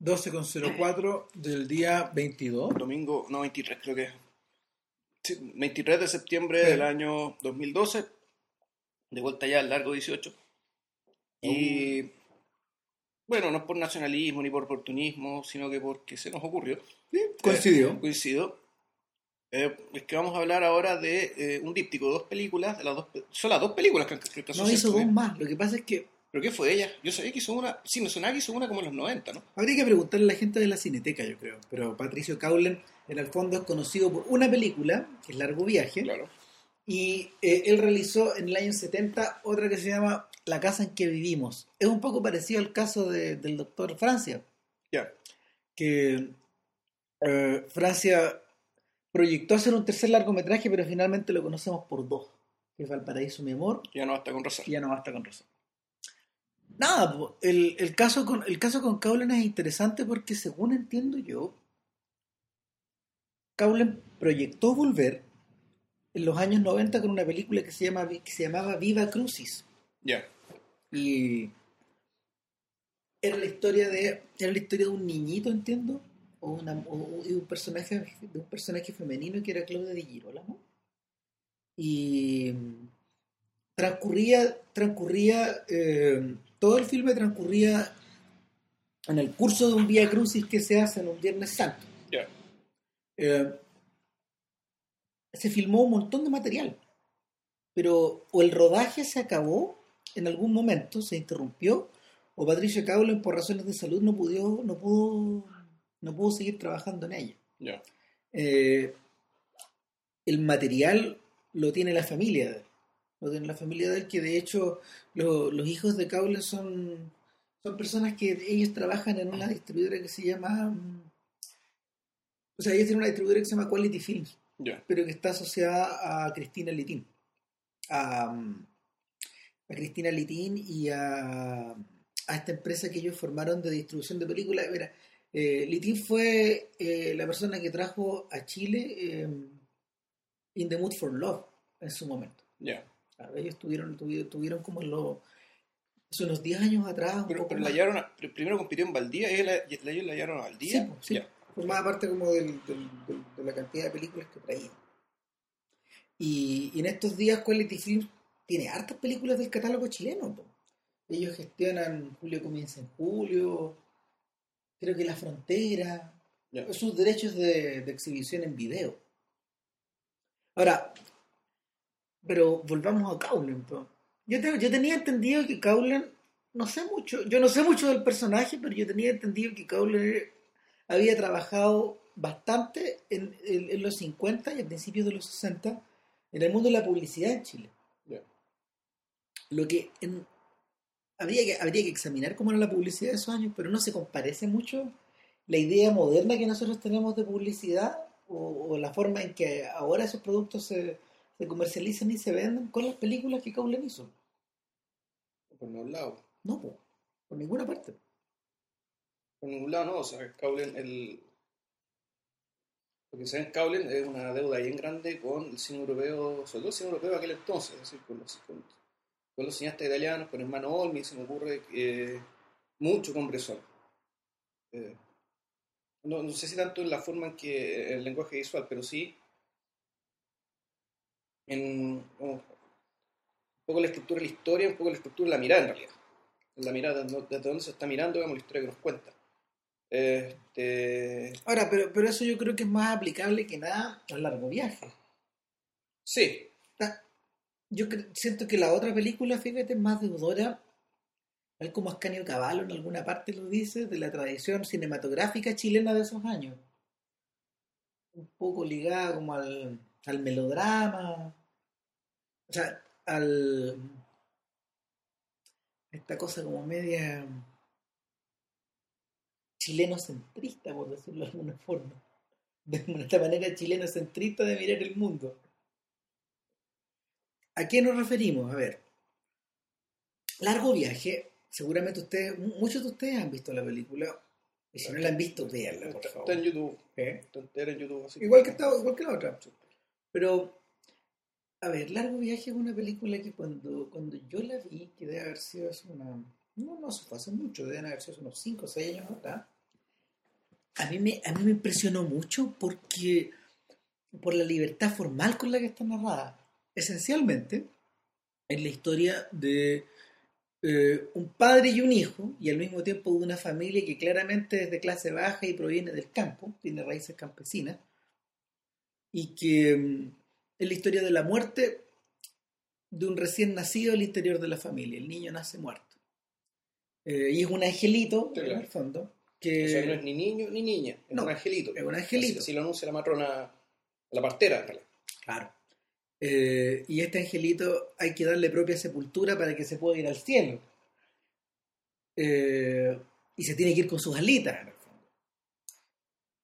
12.04 del día 22. Domingo, no, 23 creo que es. Sí, 23 de septiembre Sí. del año 2012. De vuelta ya al largo 18. Y bueno, no es por nacionalismo ni por oportunismo, sino que porque se nos ocurrió. Coincidió. Eh, coincido. Eh, es que vamos a hablar ahora de eh, un díptico, dos películas, de las dos, son las dos películas que, que alcanzó No hizo dos más. Lo que pasa es que ¿Pero qué fue ella? Yo sabía que hizo una, sí, me sonaba que hizo una como en los 90, ¿no? habría que preguntarle a la gente de la Cineteca, yo creo. Pero Patricio Caulen, en el fondo, es conocido por una película, que es Largo Viaje. Claro. Y eh, él realizó en el año 70 otra que se llama La casa en que vivimos. Es un poco parecido al caso de- del doctor Francia. Ya. que eh, Francia proyectó hacer un tercer largometraje, pero finalmente lo conocemos por dos, que es Valparaíso, mi amor, Ya no basta con razón. y ya no basta con razón. Nada, el, el caso con el caso con es interesante porque según entiendo yo, Caulen proyectó volver en los años 90 con una película que se, llama, que se llamaba Viva Crucis. Ya. Y era la historia de era la historia de un niñito, entiendo, o, una, o- de un personaje de un personaje femenino que era Claudia Di Girolamo. Y transcurría transcurría eh, todo el filme transcurría en el curso de un Vía Crucis que se hace en un Viernes Santo. Ya. Eh, se filmó un montón de material, pero o el rodaje se acabó en algún momento, se interrumpió, o Patricia Caulen por razones de salud no pudo, no pudo, no pudo seguir trabajando en ella. Eh, el material lo tiene la familia. Lo tiene la familia de él, que de hecho lo- los hijos de Caulen son, son personas que ellos trabajan en una distribuidora que se llama... mm, O sea, ellos tienen una distribuidora que se llama Quality Films pero que está asociada a Cristina Litín. A, mm, a Cristina Litín y a, a esta empresa que ellos formaron de distribución de películas. Mira, eh, Litín fue eh, la persona que trajo a Chile eh, In the Mood for Love en su momento. Claro, ellos tuvieron, tuvieron, tuvieron como en los, hace unos 10 años atrás. un Pero, poco pero la hallaron, a- pr- primero compitió en Valdía, ellos la, la- ellos la hallaron a Valdía. Sí, pues, sí. Ya. formaba parte como del- del- del- de la cantidad de películas que traía. Y, y en estos días Quality Films tiene hartas películas del catálogo chileno. po. Ellos gestionan Julio comienza en julio, creo que La Frontera, Ya. sus derechos de, de exhibición en video. Ahora, pero volvamos a Caulen. po. Yo, te- yo tenía entendido que Caulen, no sé mucho, yo no sé mucho del personaje, pero yo tenía entendido que Caulen había trabajado bastante en, en- en los 50 y a principios de los 60 en el mundo de la publicidad en Chile. Ya. Lo que en- habría, que habría que examinar cómo era la publicidad de esos años, pero no se comparece mucho la idea moderna que nosotros tenemos de publicidad o, o la forma en que ahora esos productos se, se comercializan y se venden con las películas que Caulen hizo. Por ningún lado. No, po, por ninguna parte. Por ningún lado no, o sea, Caulen, el... Lo que se ve en Caulen es una deuda bien grande con el cine europeo, sobre todo el cine europeo de aquel entonces, es decir, con los, con, con los cineastas italianos, con Hermano Olmi, se me ocurre eh, mucho con Bresson. Eh, no, no sé si tanto en la forma en que el lenguaje visual, pero sí en un poco la estructura de la historia, un poco la estructura de la mirada en realidad. La mirada, desde dónde se está mirando, digamos, la historia que nos cuenta. Este, Ahora, pero, pero eso yo creo que es más aplicable que nada al largo viaje. sí, Yo siento que la otra película, fíjate, es más deudora, tal como Ascanio Cavallo en alguna parte lo dice, de la tradición cinematográfica chilena de esos años. Un poco ligada como al, al melodrama, o sea, al... esta cosa como media chileno-centrista, por decirlo de alguna forma. De esta manera chileno-centrista de mirar el mundo. ¿A qué nos referimos? A ver, largo viaje. Seguramente ustedes, mu- muchos de ustedes han visto la película. Y si no la han visto, véanla, por está, favor. está en YouTube. ¿Eh? Está entera en YouTube. Así Igual que, esta- igual que la otra. Pero, a ver, Largo Viaje es una película que cuando, cuando yo la vi, que debe haber sido hace una... No, no, fue hace mucho, deben haber sido unos 5 o 6 años atrás. a mí me, a mí me impresionó mucho porque por la libertad formal con la que está narrada. Esencialmente, es la historia de eh, un padre y un hijo, y al mismo tiempo de una familia que claramente es de clase baja y proviene del campo, tiene raíces campesinas, y que es la historia de la muerte de un recién nacido al interior de la familia. El niño nace muerto. Eh, y es un angelito, en el fondo, que... O sea, no es ni niño ni niña, es No, un angelito. es un angelito. Así, así lo anuncia la matrona, la partera, en realidad. Claro. Eh, y este angelito hay que darle propia sepultura para que se pueda ir al cielo. Eh, y se tiene que ir con sus alitas.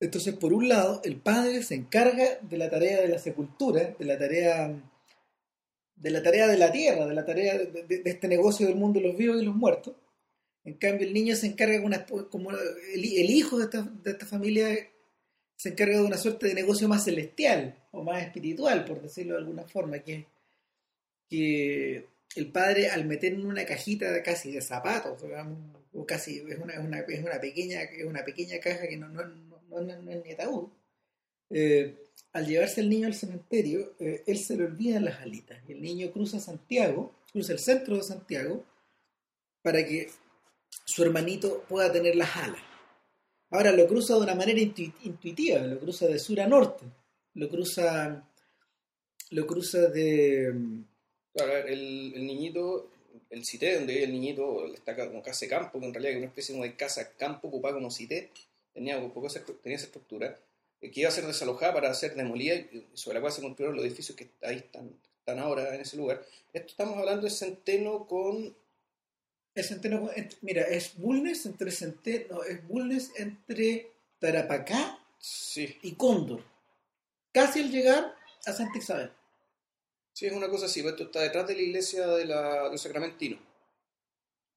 Entonces, por un lado, el padre se encarga de la tarea de la sepultura, de la tarea de la tarea de la tierra, de la tarea de, este negocio del mundo de los vivos y los muertos. En cambio, el niño se encarga una, como el, hijo de esta, de esta familia se encarga de una suerte de negocio más celestial o más espiritual, por decirlo de alguna forma, que, que el padre al meter en una cajita casi de zapatos, digamos, o casi es una, es una, es una pequeña es una pequeña caja que no, no, no es ni ataúd, eh, al llevarse al niño al cementerio, eh, él se le olvidan las alitas y el niño cruza Santiago, cruza el centro de Santiago para que su hermanito pueda tener las alas. Ahora lo cruza de una manera intu- intuitiva, lo cruza de sur a norte, lo cruza, lo cruza de... El, el niñito, el cité donde vive el niñito, está como casa de campo, que en realidad es una especie de casa campo ocupada como cité, tenía, un poco esa, tenía esa estructura, eh, que iba a ser desalojada para ser demolida y sobre la cual se construyeron los edificios que ahí están, están ahora en ese lugar. Esto estamos hablando de Centeno con... El centeno, ent- mira, es Bulnes entre Centeno, es Bulnes entre Tarapacá Sí, y Cóndor, casi al llegar a Santa Isabel. sí, es una cosa así, pues esto está detrás de la iglesia de la, del Sacramentino,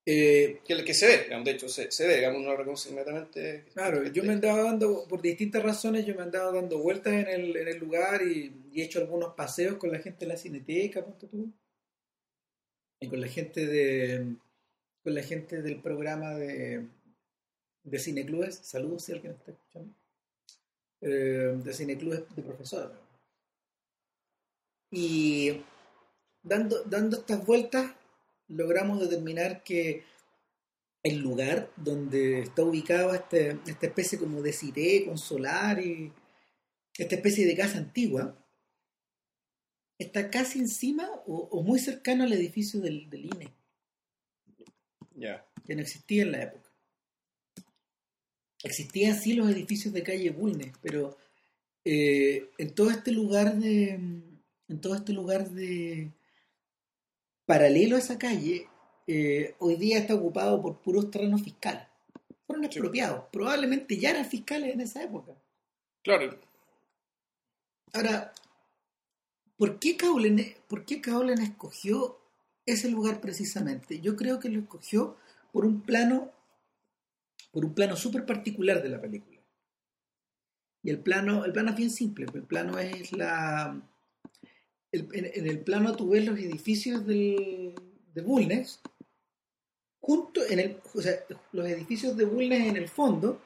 Eh, que que se ve, digamos, de hecho se, se ve, digamos, uno lo reconoce inmediatamente. Claro, yo me andaba dando, por distintas razones, yo me andaba dando vueltas en el, en el lugar y, y he hecho algunos paseos con la gente de la cineteca, ponte tú, y con la gente de con la gente del programa de, de cineclubes, saludos si alguien está escuchando, eh, de cineclubes de profesores. Y dando, dando estas vueltas, logramos determinar que el lugar donde está ubicado este, esta especie como de cité con solar y esta especie de casa antigua está casi encima o, o muy cercano al edificio del, del INE, Ya. que no existía en la época. Existían sí los edificios de calle Bulnes, pero eh, en todo este lugar de en todo este lugar de paralelo a esa calle eh, hoy día está ocupado por puros terrenos fiscales. Fueron Sí. expropiados. Probablemente ya eran fiscales en esa época. Claro, ahora ¿por qué Caulen, por qué Caulen escogió ese lugar precisamente? yo creo que lo escogió por un plano por un plano súper particular de la película. Y el plano el plano es bien simple el plano es la el- en, en el plano tú ves los edificios del, de Bulnes, junto en el, o sea, los edificios de Bulnes en el fondo,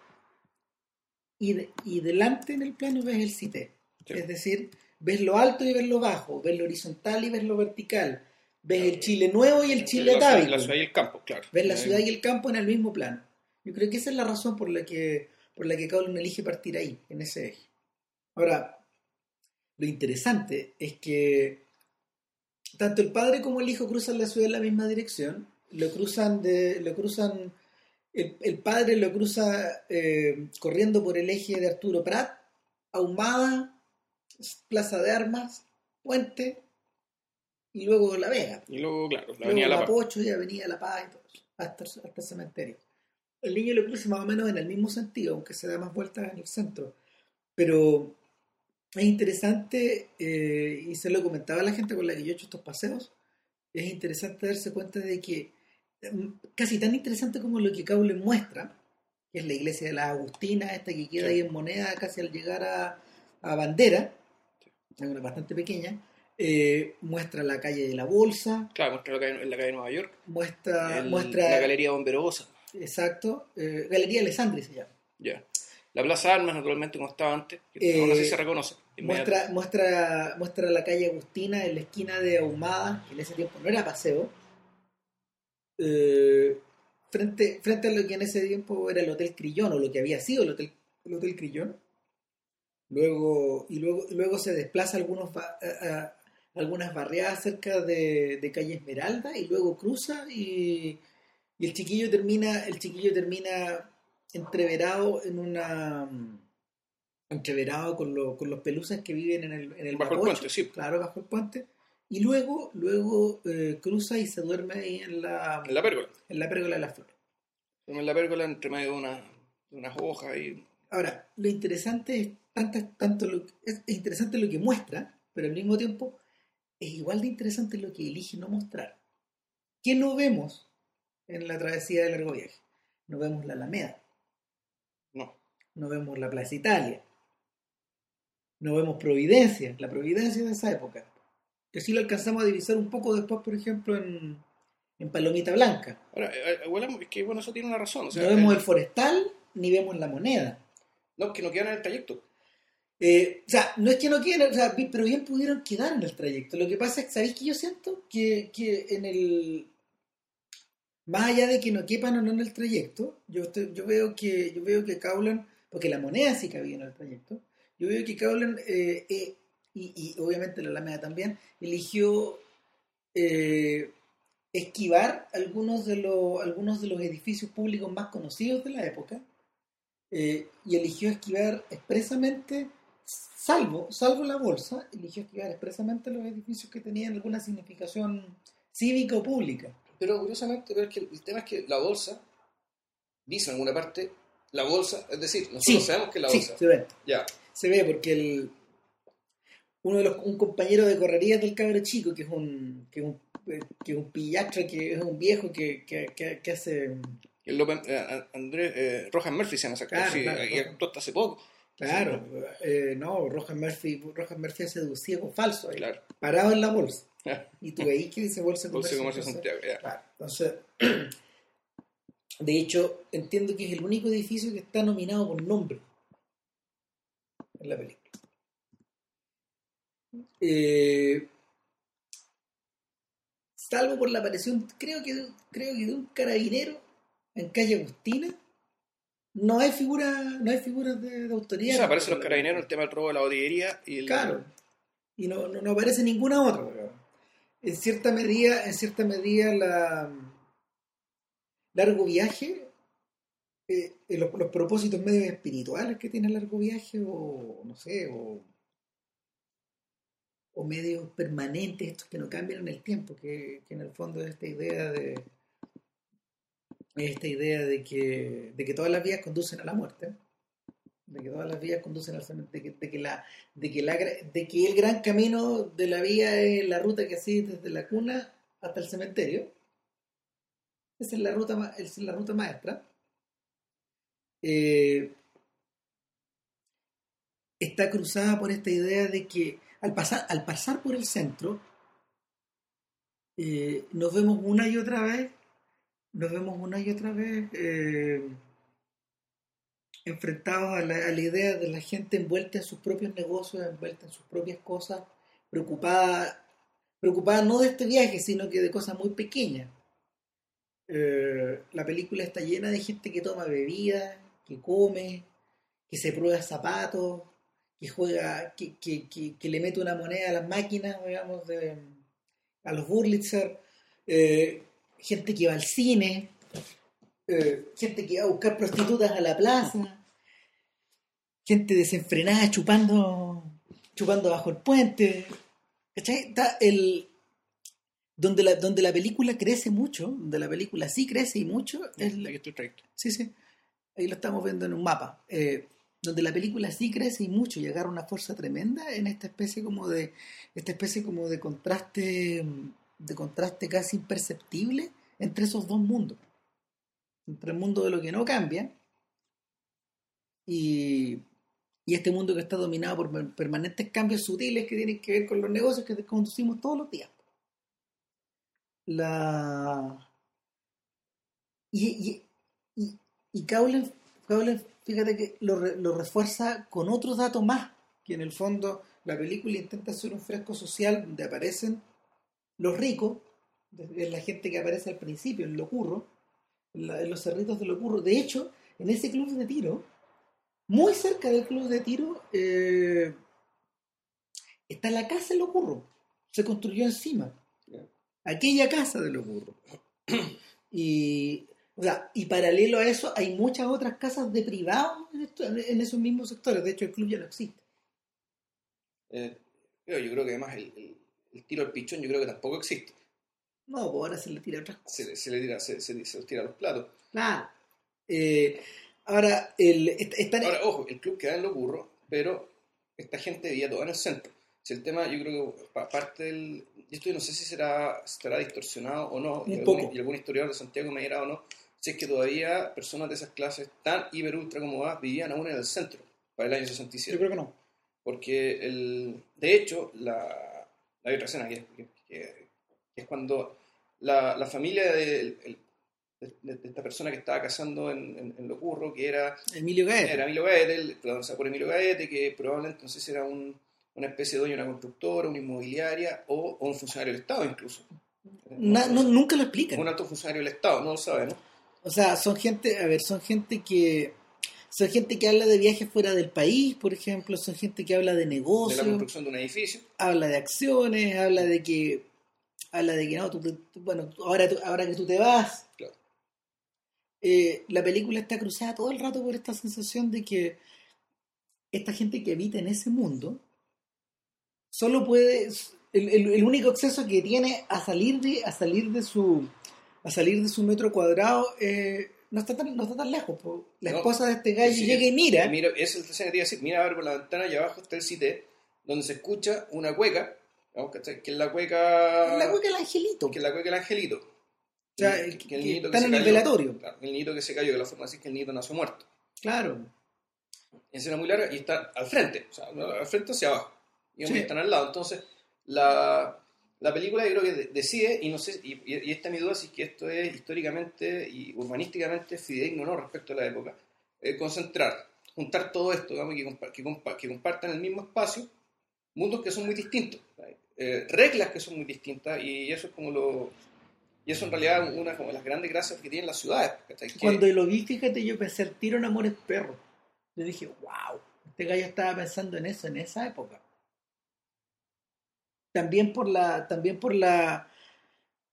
y, de- y delante en el plano ves el CITE. Sí. Es decir, ves lo alto y ves lo bajo, ves lo horizontal y ves lo vertical, ves el Chile nuevo y el Chile atávico, la ciudad y el campo, claro. ves la Eh, ciudad y el campo en el mismo plano. Yo creo que esa es la razón por la que, por la que elige partir ahí, en ese eje. Ahora, lo interesante es que tanto el padre como el hijo cruzan la ciudad en la misma dirección, lo cruzan de, lo cruzan, el, el padre lo cruza eh, corriendo por el eje de Arturo Prat, Ahumada, Plaza de Armas, Puente y luego La Vega. Y luego, claro, la Luego avenida La Paz. Mapocho y Avenida La Paz y todo eso, hasta, hasta el cementerio. El niño lo cruza más o menos en el mismo sentido, aunque se da más vueltas en el centro. Pero es interesante, eh, y se lo comentaba a la gente con la que yo he hecho estos paseos, es interesante darse cuenta de que, mm, casi tan interesante como lo que Caulen muestra, que es la iglesia de las Agustinas, esta que queda Sí. ahí en moneda casi al llegar a, a Bandera, es una bastante pequeña, eh, muestra la calle de la Bolsa, Claro, muestra la calle, la calle de Nueva York. muestra, el- muestra la Galería Bomberosa. exacto, eh, Galería Alessandri se llama. Ya. La Plaza Armas, naturalmente, como estaba antes, que Eh, aún así se reconoce. Muestra, muestra, muestra la calle Agustina en la esquina de Ahumada, que en ese tiempo no era paseo, eh, frente, frente a lo que en ese tiempo era el Hotel Crillón, o lo que había sido el Hotel, el Hotel Crillón. Luego, y luego, luego se desplaza algunos a- a- algunas barriadas cerca de, de calle Esmeralda y luego cruza y, y el chiquillo termina, el chiquillo termina entreverado en una entreverado con, lo- con los pelusas que viven en el, en el Bajo el puente, sí. claro, bajo el puente, y luego, luego eh, cruza y se duerme ahí en la, En la pérgola. en la pérgola de las flores. En la pérgola, entre medio de, una, de unas hojas y Ahora, lo interesante es tanto, tanto lo, es, es interesante lo que muestra, pero al mismo tiempo es igual de interesante lo que elige no mostrar. ¿Qué no vemos en la travesía de largo viaje? No vemos la Alameda, no. vemos la Plaza Italia, no vemos Providencia, la Providencia de esa época. Que sí lo alcanzamos a divisar un poco después, por ejemplo, en, en Palomita Blanca. Ahora, eh, eh, es que bueno, eso tiene una razón. O sea, no vemos el Forestal ni vemos la Moneda. no, que no quedan en el trayecto. Eh, o sea, no es que no quieran, o sea, pero bien pudieron quedar en el trayecto. Lo que pasa es que, ¿sabéis que yo siento? Que, que en el. Más allá de que no quepan o no en el trayecto, yo, estoy- yo veo que yo veo que Caulan, porque la moneda sí cabía en el trayecto, yo veo que Caulan, eh, eh, y, y obviamente la Alameda también, eligió eh, esquivar algunos de, los, algunos de los edificios públicos más conocidos de la época eh, y eligió esquivar expresamente, salvo, salvo la bolsa, eligió esquivar expresamente los edificios que tenían alguna significación cívica o pública. Pero curiosamente, pero que el tema es que la bolsa, dice en alguna parte, la bolsa, es decir, nosotros Sí, sabemos que la Sí, bolsa. se ve, Ya, se ve porque el, uno de los, un compañero de correrías del cabro chico, que es un, que es un, eh, que un pillastra, que es un viejo que, que, que, que hace... el López, eh, Andrés, eh, Rojas Murphy se llama actor, Claro, sí, claro, y Rojas. actuó hasta hace poco. Claro, eh, no, Rojas Murphy, Rojas Murphy hace ciego falso, ahí, Claro. parado en la bolsa. Y tú veis que dice bolsa de Bolsa de comercio. Comercio entonces- Santiago, ya. Claro, entonces, de hecho, entiendo que es el único edificio que está nominado por nombre en la película. Eh, salvo por la aparición, creo que, creo que de un carabinero en calle Agustina, no hay figura, no hay figuras de, de O autoridad. sea, aparecen los carabineros, el tema del robo de la botillería y el... Claro. Y no, no, no aparece ninguna otra. En cierta medida, en cierta medida la largo viaje, eh, eh, los, propósitos medios espirituales que tiene largo viaje, o no sé, o, medios permanentes, estos que no cambian en el tiempo, que, en el fondo es esta idea de esta idea de que, de que todas las vías conducen a la muerte de que todas las vías conducen al cementerio, de que, la, de que la, de que el gran camino de la vía es la ruta que sigue desde la cuna hasta el cementerio. Esa es la ruta, es la ruta maestra. Eh, está cruzada por esta idea de que al pasar, al pasar por el centro, eh, nos vemos una y otra vez, nos vemos una y otra vez eh, enfrentados a la, a la idea de la gente envuelta en sus propios negocios, envuelta en sus propias cosas, preocupada, preocupada no de este viaje, sino que de cosas muy pequeñas. Eh, la película está llena de gente que toma bebida, que come, que se prueba zapatos, que juega, que, que, que, que le mete una moneda a las máquinas, digamos, de, a los Burlitzer, eh, gente que va al cine, eh, gente que va a buscar prostitutas a la plaza, gente desenfrenada chupando, chupando bajo el puente. ¿Cachai? Está el, donde, la, donde la película crece mucho, donde la película sí crece y mucho, es la-. Sí, sí. Ahí lo estamos viendo en un mapa. Eh, donde la película sí crece y mucho y agarra una fuerza tremenda en esta especie como de esta especie como de contraste de contraste casi imperceptible entre esos dos mundos entre el mundo de lo que no cambia y, y este mundo que está dominado por per- permanentes cambios sutiles que tienen que ver con los negocios que conducimos todos los días la y, y, y, fíjate que lo, lo refuerza con otros datos más, que en el fondo la película intenta hacer un fresco social donde aparecen los ricos, de- la gente que aparece al principio, en Locurro, en, la- en los cerritos de Locurro. De hecho, en ese club de tiro, muy cerca del club de tiro, eh, está la casa de Locurro. Se construyó encima. Aquella casa de Locurro. Y, o sea, y paralelo a eso, hay muchas otras casas de privados en, en esos mismos sectores. De hecho, el club ya no existe. Eh, yo creo que además el, el- el tiro al pichón yo creo que tampoco existe. No, pues ahora se le tira otras cosas. Se, le- se le tira, se, se- se los tira los platos. Claro. Eh, ahora, el, est- están- Ahora, ojo, el club queda en lo burro, pero esta gente vivía toda en el centro. Si el tema, yo creo que pa- parte del. y Esto yo no sé si será, estará distorsionado o no, y Un algún, poco. y algún historiador de Santiago me dirá o no, si es que todavía personas de esas clases tan hiper ultra acomodadas vivían aún en el centro para el año 67. yo creo que no. Porque, el, de hecho, la, hay otra escena que, que- que- es cuando la, la familia de, el- de- de esta persona que estaba casando en, en, en Locurro, que era Emilio Gaeta. era Emilio Gaete, el protagonizado por Emilio Gaete, que probablemente no sé si era un- una especie de dueño de una constructora, una inmobiliaria o, o un funcionario del Estado incluso. Na- no, nunca lo explican. un alto funcionario del Estado, no lo sabemos. O sea, son gente, a ver, son gente que son gente que habla de viajes fuera del país, por ejemplo, son gente que habla de De la negocios, construcción de un edificio. habla de acciones, habla de que habla de que no, tú tú- bueno, ahora ahora que tú te vas. Claro. Eh, la película está cruzada todo el rato por esta sensación de que esta gente que habita en ese mundo solo puede el, el- el único acceso que tiene a salir de a salir de su a salir de su metro cuadrado eh, no está tan no está tan lejos po. la No. esposa de este gallo Sí, llega y mira Mira, es el tercero que te iba a decir, mira a ver por la ventana y abajo está el CITE, donde se escucha una cueca, ¿no? que es la cueca... la hueca del angelito que es la cueca del angelito. O sea, Que- que- que el que están se en el cayó. velatorio. Claro, el niñito que se cayó, que la forma de decir que el niñito nació muerto. claro escena muy larga y está al frente, o sea, al frente hacia abajo. Y Sí. están al lado. Entonces, la, la película yo creo que de- decide, y no sé, y, y- esta es mi duda si es que esto es históricamente y urbanísticamente fidedigno o no respecto a la época, eh, concentrar, juntar todo esto, digamos, que, compa- que, compa- que compartan el mismo espacio, mundos que son muy distintos, eh, reglas que son muy distintas, y eso es como lo... Y eso en realidad es una como de las grandes gracias que tienen las ciudades. Que- Cuando lo vi, fíjate, yo pensé, el tiro en Amores Perros. Yo dije, wow, este gallo estaba pensando en eso en esa época. También por la, también por la,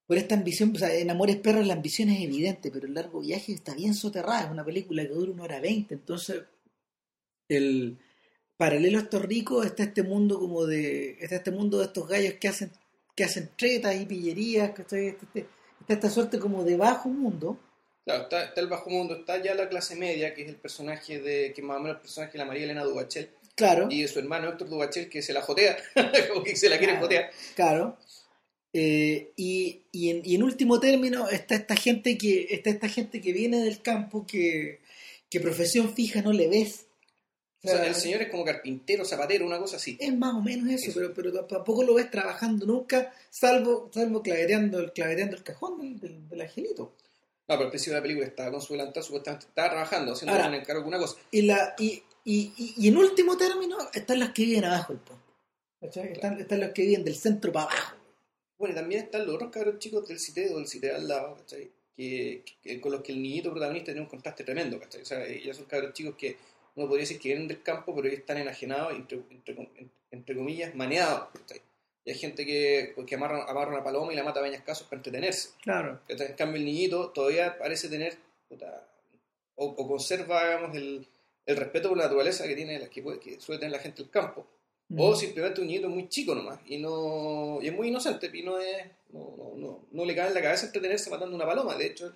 por esta ambición, o sea, en Amores Perros la ambición es evidente, pero el largo viaje está bien soterrada, es una película que dura una hora veinte, entonces el paralelo a estos ricos está este mundo como de, está este mundo de estos gallos que hacen, que hacen tretas y pillerías, que está, está esta suerte como de bajo mundo, Claro, está, está el bajo mundo, está ya la clase media, que es el personaje de, que más o el personaje de la María Elena Dubachel, claro. y de su hermano Héctor Dubachel, que se la jotea, como que se la quiere Claro. jotear. Claro. Eh, y, y, en, y en último término está esta gente que está esta gente que viene del campo que, que profesión fija no le ves. O sea, el señor es como carpintero, zapatero, una cosa así. es más o menos eso, Eso. pero, pero tampoco lo ves trabajando nunca, salvo, salvo claveteando, el- claveteando el cajón del, del, del angelito. No, pero al principio de la película estaba con su delantal, supuestamente estaba trabajando, haciendo Ahora. un encargo con una cosa. Y, la, y, y, y, y en último término están los que viven abajo del puente. ¿cachai? Están, están los que viven del centro para abajo. Bueno, y también están los otros cabros chicos del CITE o del CITE al lado, ¿cachai? Que, que- con los que el niñito protagonista tiene un contraste tremendo, ¿cachai? O sea, ellos son cabros chicos que uno podría decir que vienen del campo, pero ellos están enajenados, entre, entre, entre comillas, maneados, ¿cachai? Y hay gente que, que amarra, amarra una paloma y la mata a peñascasos para entretenerse. Claro. ¿cachai? En cambio, el niñito todavía parece tener, puta, o, o conserva, digamos, el, el respeto por la naturaleza que, tiene, que, puede- que suele tener la gente del campo. O simplemente un niñito muy chico nomás, y no y es muy inocente, y no, es, no, no, no, no le cabe en la cabeza entretenerse matando una paloma. De hecho,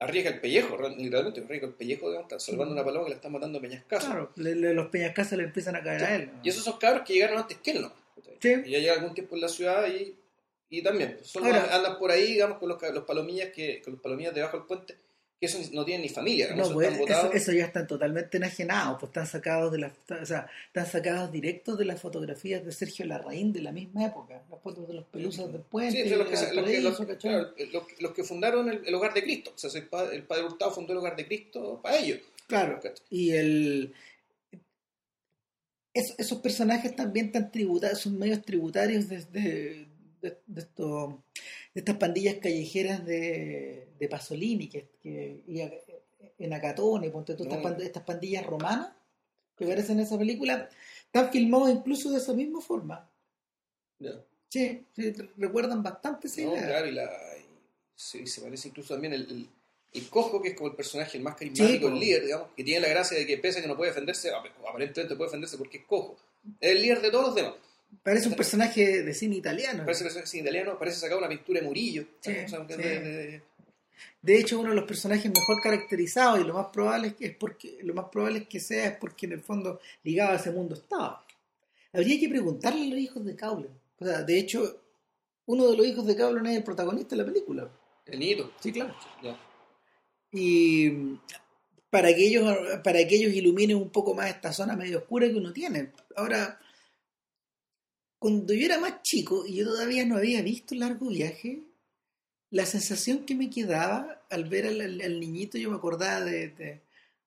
arriesga el pellejo, literalmente arriesga el pellejo, digamos, está salvando una paloma que la están matando a peñascasos. Claro, le- le- los peñascasos le empiezan a caer a él. Y esos son cabros que llegaron antes que él, ¿no? Sí. Y ya lleva algún tiempo en la ciudad y, y también pues, son Ahora- andan por ahí, digamos, con los, los palomillas que con los palomillas debajo del puente, que esos no tienen ni familia, No, pues, están eso, eso ya están totalmente enajenados, pues están sacados de las, o sea, están sacados directos de las fotografías de Sergio Larraín de la misma época, las fotos de los pelusas del puente, Sí, los, que, los, que, los- paraíso, ¿cachai? claro, los- los que fundaron el, el hogar de Cristo. O sea, el padre, el padre Hurtado fundó el hogar de Cristo para ellos. Claro. Y el. es- esos personajes también están tributarios, son medios tributarios de, de, de- de de estas pandillas callejeras de, de Pasolini, que, que y a- en Acatone, ponte estas, No. estas pandillas romanas que aparecen en esa película, están filmados incluso de esa misma forma. Sí, sí, recuerdan bastante esa No, idea. claro, y, la, y se, se parece incluso también el, el, el cojo, que es como el personaje el más carismático, Sí, el líder, digamos, que tiene la gracia de que pese a que no puede defenderse, ap- aparentemente puede defenderse porque es cojo. Es el líder de todos los demás. Parece un personaje de cine italiano. Parece que es italiano, parece sacado una pintura de Murillo. Sí, O sea, que sí. de- de- De hecho, uno de los personajes mejor caracterizados y lo más probable es que, es porque, lo más probable es que sea es porque en el fondo ligado a ese mundo estaba. Habría que preguntarle a los hijos de Caulen. O sea, de hecho, uno de los hijos de Caulen es el protagonista de la película. el niñito. Sí, claro. Ya. Y para que ellos, para que ellos iluminen un poco más esta zona medio oscura que uno tiene. Ahora, cuando yo era más chico y yo todavía no había visto Largo Viaje, la sensación que me quedaba al ver al, al- al niñito, yo me acordaba de, de,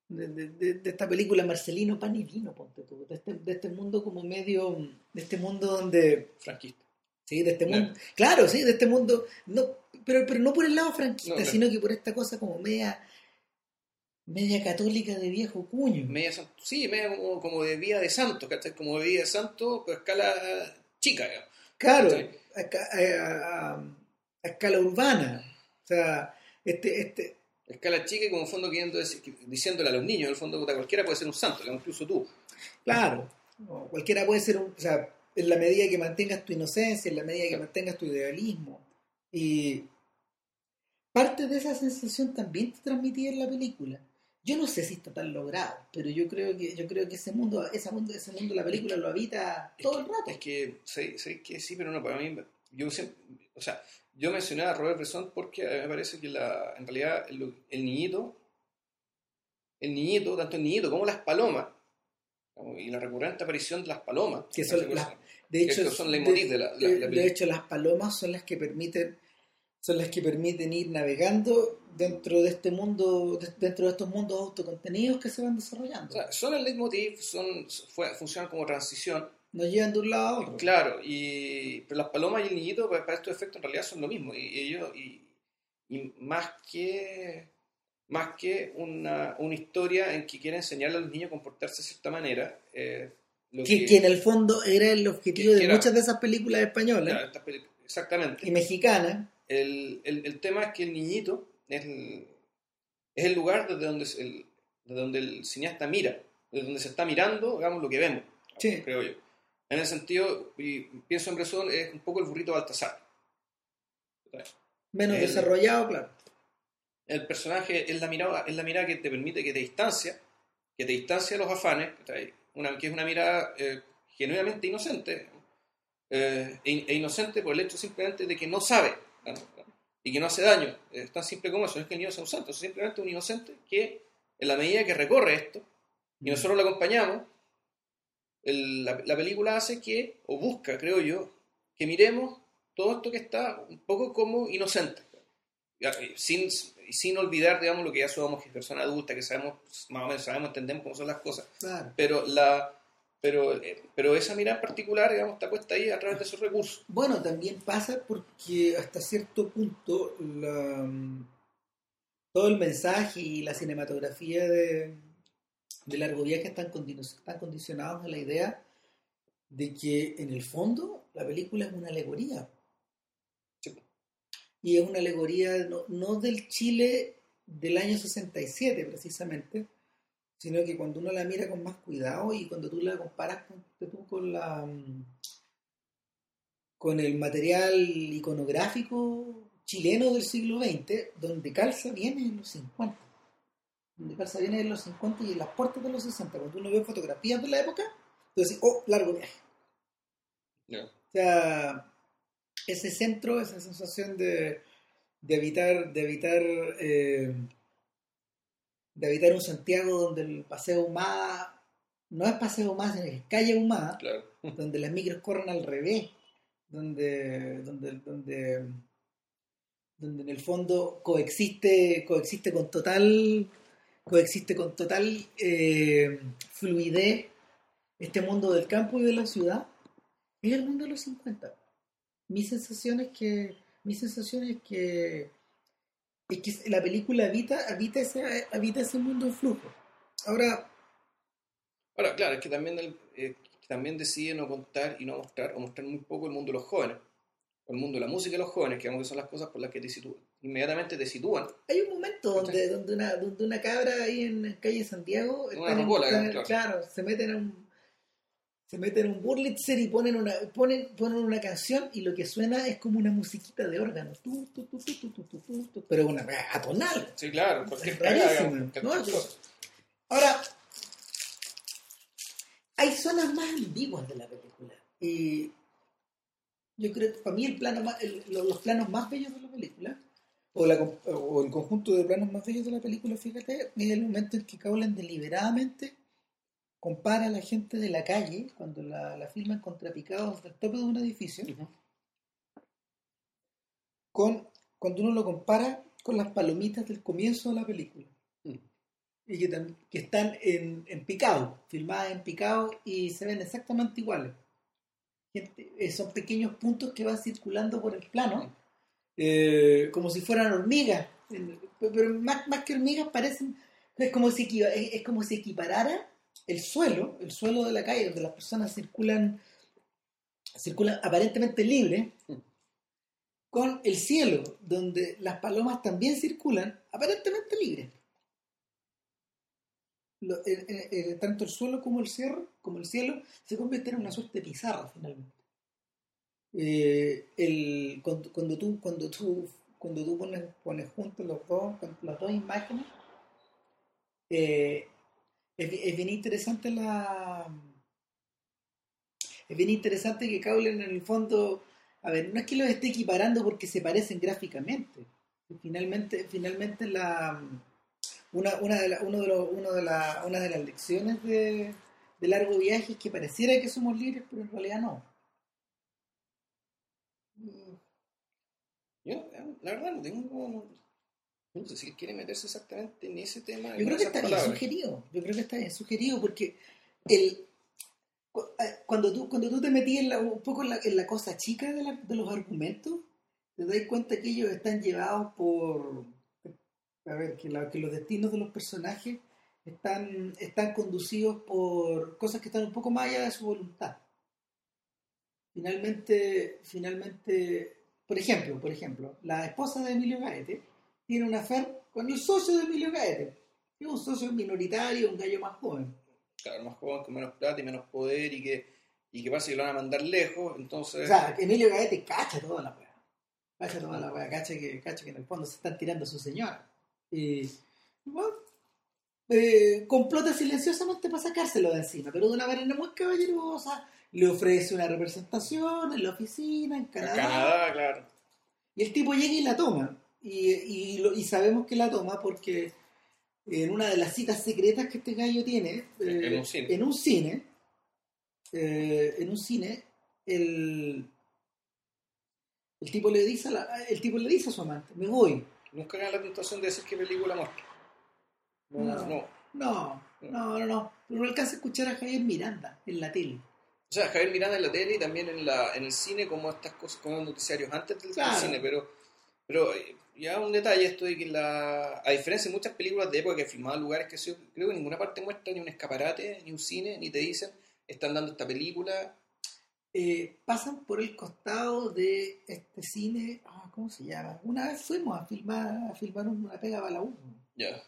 de- esta película Marcelino Pan y Vino, ponte tú, de este, de este mundo como medio, de este mundo donde, Franquista. sí, de este Claro. mundo, claro, sí, de este mundo, no, pero, pero no por el lado franquista, No, claro. sino que por esta cosa como media, media católica de viejo cuño. Media sí, media como, como de vida de santo, ¿cachai? Como de vida de santo, pero a escala chica, digamos. Claro, a, ca- a- a- a escala urbana. O sea, este, este, A escala chica y como fondo queriendo decir- diciéndole a los niños, en el fondo cualquiera puede ser un santo, incluso tú. claro, cualquiera puede ser un, o sea, en la medida que mantengas tu inocencia, en la medida que Claro. mantengas tu idealismo. Y parte de esa sensación también te transmitía en la película. Yo no sé si está tan logrado, pero yo creo que, yo creo que ese mundo, ese mundo, ese mundo la película lo habita todo que- el rato. Es que, sé, sé que sí, pero no, para mí, yo siempre, o sea, yo mencioné a Robert Bresson porque a mí me parece que la, en realidad el, el niñito, el niñito, tanto el niñito como las palomas, y la recurrente aparición de las palomas, Que son las- De hecho, son leitmotiv de la- la- de- de hecho, las palomas son las que permiten son las que permiten ir navegando dentro de este mundo, de- dentro de estos mundos autocontenidos que se van desarrollando. o sea, son el leitmotiv, son, funcionan como transición, Nos llevan de un lado a otro. Claro, y, pero las palomas y el niñito para estos efectos en realidad son lo mismo. Y, ellos, y, y más que más que una, una historia en que quiere enseñarle a los niños a comportarse de cierta manera, eh, lo Que, que- que en el fondo era el objetivo de era- muchas de esas películas españolas Claro, exactamente. y mexicanas. El, el, el tema es que el niñito es el, es el lugar desde donde, el, desde donde el cineasta mira, desde donde se está mirando, digamos, lo que vemos, Sí. creo yo. En ese sentido, y pienso en Bresson, es un poco el burrito Baltasar. Menos El- desarrollado, claro. el personaje es la mirada, es la mirada que te permite que te distancia, que te distancia de los afanes, una, que es una mirada eh, genuinamente inocente, eh, e, e inocente por el hecho simplemente de que no sabe. Y que no hace daño. Es tan simple como eso, no es que el niño sea un santo, es simplemente un inocente que en la medida que recorre esto, y nosotros lo acompañamos, el- la, la película hace que, o busca, creo yo, que miremos todo esto que está un poco como inocente. Y Sin, sin olvidar, digamos, lo que ya somos personas adultas, que sabemos, más o menos sabemos, entendemos cómo son las cosas. Claro. Pero, la, pero, eh, pero esa mirada en particular, digamos, está puesta ahí a través de esos recursos. Bueno, también pasa porque hasta cierto punto la, mm, todo el mensaje y la cinematografía de, de Largo Viaje están, condi- están condicionados a la idea de que en el fondo la película es una alegoría. Sí. Y es una alegoría no, no del Chile del año 67 precisamente, sino que cuando uno la mira con más cuidado y cuando tú la comparas con, tú con la mm, con el material iconográfico chileno del siglo XX, donde calza viene en los 50. Donde calza viene en los 50 y en las puertas de los 60. Cuando uno ve fotografías de la época, tú decís, oh, largo viaje. O sea, ese centro, esa sensación de, de evitar, de evitar, eh, de evitar un Santiago donde el paseo Humada no es paseo Humada, es calle Humada, Claro. donde las micros corren al revés, donde, donde, donde, donde en el fondo coexiste, coexiste con total, coexiste con total eh, fluidez este mundo del campo y de la ciudad, es el mundo de los 50. Mi sensación es que, mi sensación es que, es que la película habita, habita, ese, habita ese mundo en flujo. Ahora, Ahora, claro, es que también, el- eh, también decide no contar y no mostrar, o mostrar muy poco el mundo de los jóvenes, o el mundo de la música de los jóvenes, que digamos que son las cosas por las que te sitúan, inmediatamente te sitúan. hay un momento donde, donde, una, donde una cabra ahí en calle Santiago Una rocola, en- claro. claro, se meten en un se meten en un burlitzer y ponen una, ponen, ponen una canción y lo que suena es como una musiquita de órgano Tu, tu, pero una atonal. Sí, claro, porque es rarísimo. Ahora, hay zonas más ambiguas de la película. Y yo creo que para mí el plano más, el, los planos más bellos de la película, o, la, o el conjunto de planos más bellos de la película, fíjate, es el momento en que Cowland deliberadamente compara a la gente de la calle, cuando la, la filman contrapicados del tope de un edificio, con cuando uno lo compara con las palomitas del comienzo de la película. Mm. Y que, están en, en picado, filmadas en picado y se ven exactamente iguales. Gente- eh, son pequeños puntos que van circulando por el plano, eh, como si fueran hormigas. Pero más, más que hormigas parecen, es como si es como si equiparara el suelo, el suelo de la calle, donde las personas circulan, circulan aparentemente libres, Mm. con el cielo, donde las palomas también circulan aparentemente libres. Lo- el- el- el- tanto el suelo como el cielo, como el cielo se convierten en una suerte de pizarra finalmente. Eh, cuando, tú cuando tú cuando tú pones, pones juntos los dos las dos imágenes eh, es, bi- es bien interesante la es bien interesante que Cowlen en el fondo a ver no es que los esté equiparando porque se parecen gráficamente finalmente finalmente la una, una de la, uno de los, uno de la, una de las lecciones de, de largo viaje es que pareciera que somos libres pero en realidad no Yo, eh, la verdad, no tengo. No sé si quiere meterse exactamente en ese tema. Yo creo que está bien sugerido. Yo creo que está bien sugerido porque el, eh, cuando, tú, cuando tú te metías en la- un poco en la, en la cosa chica de, la- de los argumentos, te das cuenta que ellos están llevados por. A ver, que, que los destinos de los personajes están, están conducidos por cosas que están un poco más allá de su voluntad. Finalmente, finalmente, por ejemplo, por ejemplo, la esposa de Emilio Gaete tiene una affair con el socio de Emilio Gaete, que es un socio minoritario, un gallo más joven. Claro, más joven, con menos plata y menos poder y que, y que pasa que lo van a mandar lejos, entonces. O sea, que Emilio Gaete cacha toda la weá. Cacha toda la weá, cacha que, cacha que en el fondo se están tirando a su señora. Y bueno, eh, complota silenciosamente para sacárselo de encima, pero de una manera muy caballerosa. Le ofrece una representación en la oficina, en en Canadá. Canadá, claro. Y el tipo llega y la toma. Y, y, lo- y sabemos que la toma porque en una de las citas secretas que este gallo tiene, eh, En un cine. en un cine, eh, en un cine, el, el tipo le dice a la- el tipo le dice a su amante, me voy. Nunca hagan la tentación de decir qué película muestra. No, No. no. No, no, no, no. Pero no alcanza a escuchar a Javier Miranda en la tele. O sea, Javier Miranda en la tele y también en, la, en el cine, como estas cosas, como los noticiarios antes del, Claro. cine, pero, pero eh, ya un detalle esto de que la, a diferencia de muchas películas de época que filmaban lugares que se- creo que en ninguna parte muestra ni un escaparate, ni un cine, ni te dicen, están dando esta película. Eh, pasan por el costado de este cine, ah, ¿cómo se llama? Una vez fuimos a filmar, a filmar una pega para la U. Ya.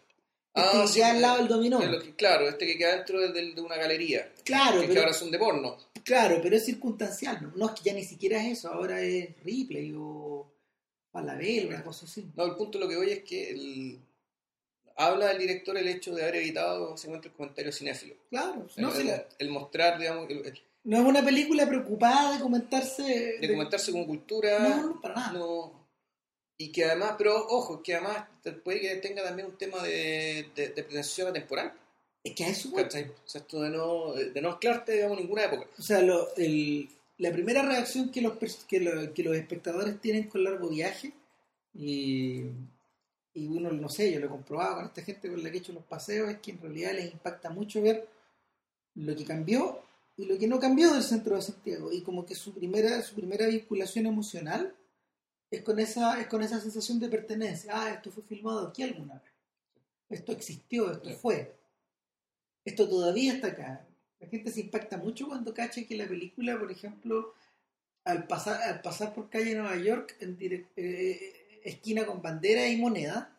Este que queda al lado del dominó. que- claro, este que queda dentro de, de- de una galería. Claro, que, que pero, ahora son de porno. claro, pero es circunstancial. ¿no? No, es que ya ni siquiera es eso, ahora es Ripley o Falabella, una cosa así. No, el punto de lo que voy es que el, habla el director el hecho de haber evitado básicamente el comentario cinéfilo. Claro, El, no, el- la- el mostrar, digamos, el- no es una película preocupada de comentarse. de comentarse como cultura. No, no, para nada. no- y que además, pero ojo, que además puede que tenga también un tema de, de, de pretensión atemporal. Es que a eso. O sea, esto de no, de no mezclarte, digamos, ninguna época. O sea, lo- el- la primera reacción que los, que, lo- que los espectadores tienen con largo viaje y, y uno, no sé, yo lo he comprobado con esta gente con la que he hecho los paseos, es que en realidad les impacta mucho ver lo que cambió y lo que no cambió del centro de Santiago. Y como que su primera, su primera vinculación emocional es con esa, es con esa sensación de pertenencia. Ah, esto fue filmado aquí alguna vez. Esto existió, esto fue. Esto todavía está acá. La gente se impacta mucho cuando cacha que la película, por ejemplo, al pasar, al pasar por calle Nueva York, en eh, esquina con bandera y moneda,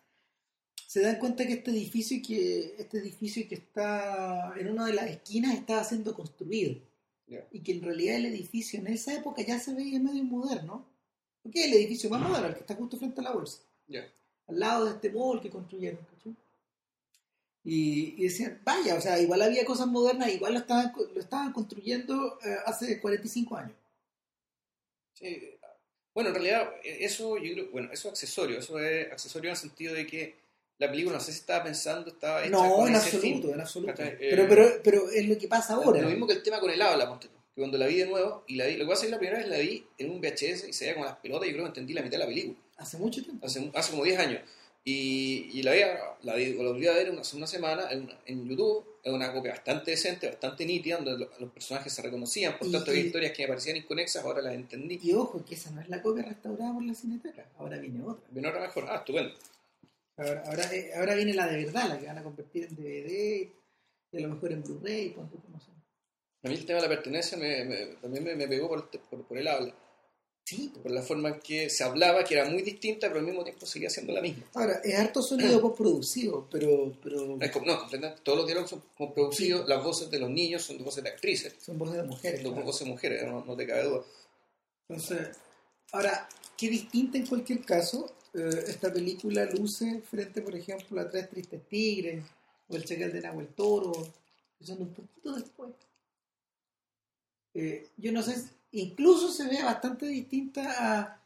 se dan cuenta que este edificio que este edificio que está en una de las esquinas estaba siendo construido. Y que en realidad el edificio en esa época ya se veía medio moderno porque es el edificio más moderno el que está justo frente a la bolsa. Al lado de este mall que construyeron y, decían vaya o sea igual había cosas modernas igual lo estaban lo estaban construyendo eh, hace 45 años sí bueno, en realidad, e, eso yo creo, bueno, eso es accesorio, eso es accesorio en el sentido de que la película no sé si estaba pensando, estaba hecha No, en absoluto, en absoluto. pero, pero, pero es lo que pasa ahora. Lo mismo que el tema con el habla, que cuando la vi de nuevo, y la vi, lo que pasa es que la primera vez la vi en un VHS y se veía con las pelotas y yo creo que entendí la mitad de la película. ¿Hace mucho tiempo? Hace, hace como 10 años. Y, y la, vi, la, vi, la volví a ver hace una semana en, en YouTube es una copia bastante decente, bastante nítida, donde los personajes se reconocían, por tanto había historias que me parecían inconexas, ahora las entendí. Y ojo, que esa no es la copia restaurada por la cineteca, ahora viene otra. Viene otra mejor, ah, estupendo. Ahora, ahora, ahora viene la de verdad, la que van a convertir en DVD, y a lo mejor en Blu-ray, no sé. A mí el tema de la pertenencia me, también me, pegó por, por, por el habla. Sí. Por la forma en que se hablaba, que era muy distinta, pero al mismo tiempo seguía siendo la misma. Ahora, es harto sonido postproducido, pero... pero... no, todos los diálogos son postproducidos, las voces de los niños son voces de actrices. Son voces de mujeres. Son voces de mujeres, no, te cabe duda. Entonces, ahora, qué distinta en cualquier caso eh, esta película luce frente, por ejemplo, a Tres Tristes Tigres o El Chacal de Nahuel Toro, que son un poquito después. Eh, yo no sé incluso se ve bastante distinta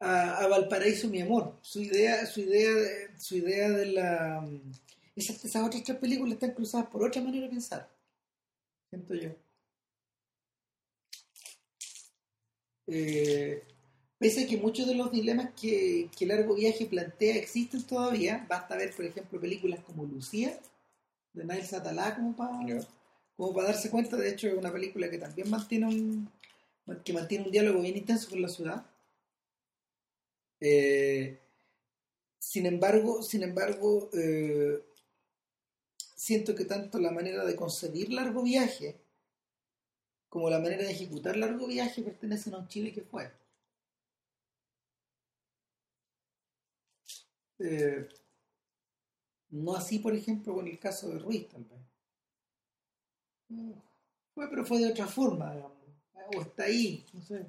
a, a, Valparaíso, mi amor. Su idea, su idea, de, su idea de la... Esas, esas otras tres películas están cruzadas por otra manera de pensar. Siento yo. Eh, pese a que muchos de los dilemas que, que Largo Viaje plantea existen todavía, basta ver, por ejemplo, películas como Lucía, de Nail Satalá, como para, como para darse cuenta. De hecho, es una película que también mantiene un, que mantiene un diálogo bien intenso con la ciudad. Eh, sin embargo, sin embargo, eh, siento que tanto la manera de concebir largo viaje como la manera de ejecutar largo viaje pertenecen a un Chile que fue. Eh, no así, por ejemplo, con el caso de Ruiz, tal vez. Fue, pero fue de otra forma, digamos o está ahí, no sé.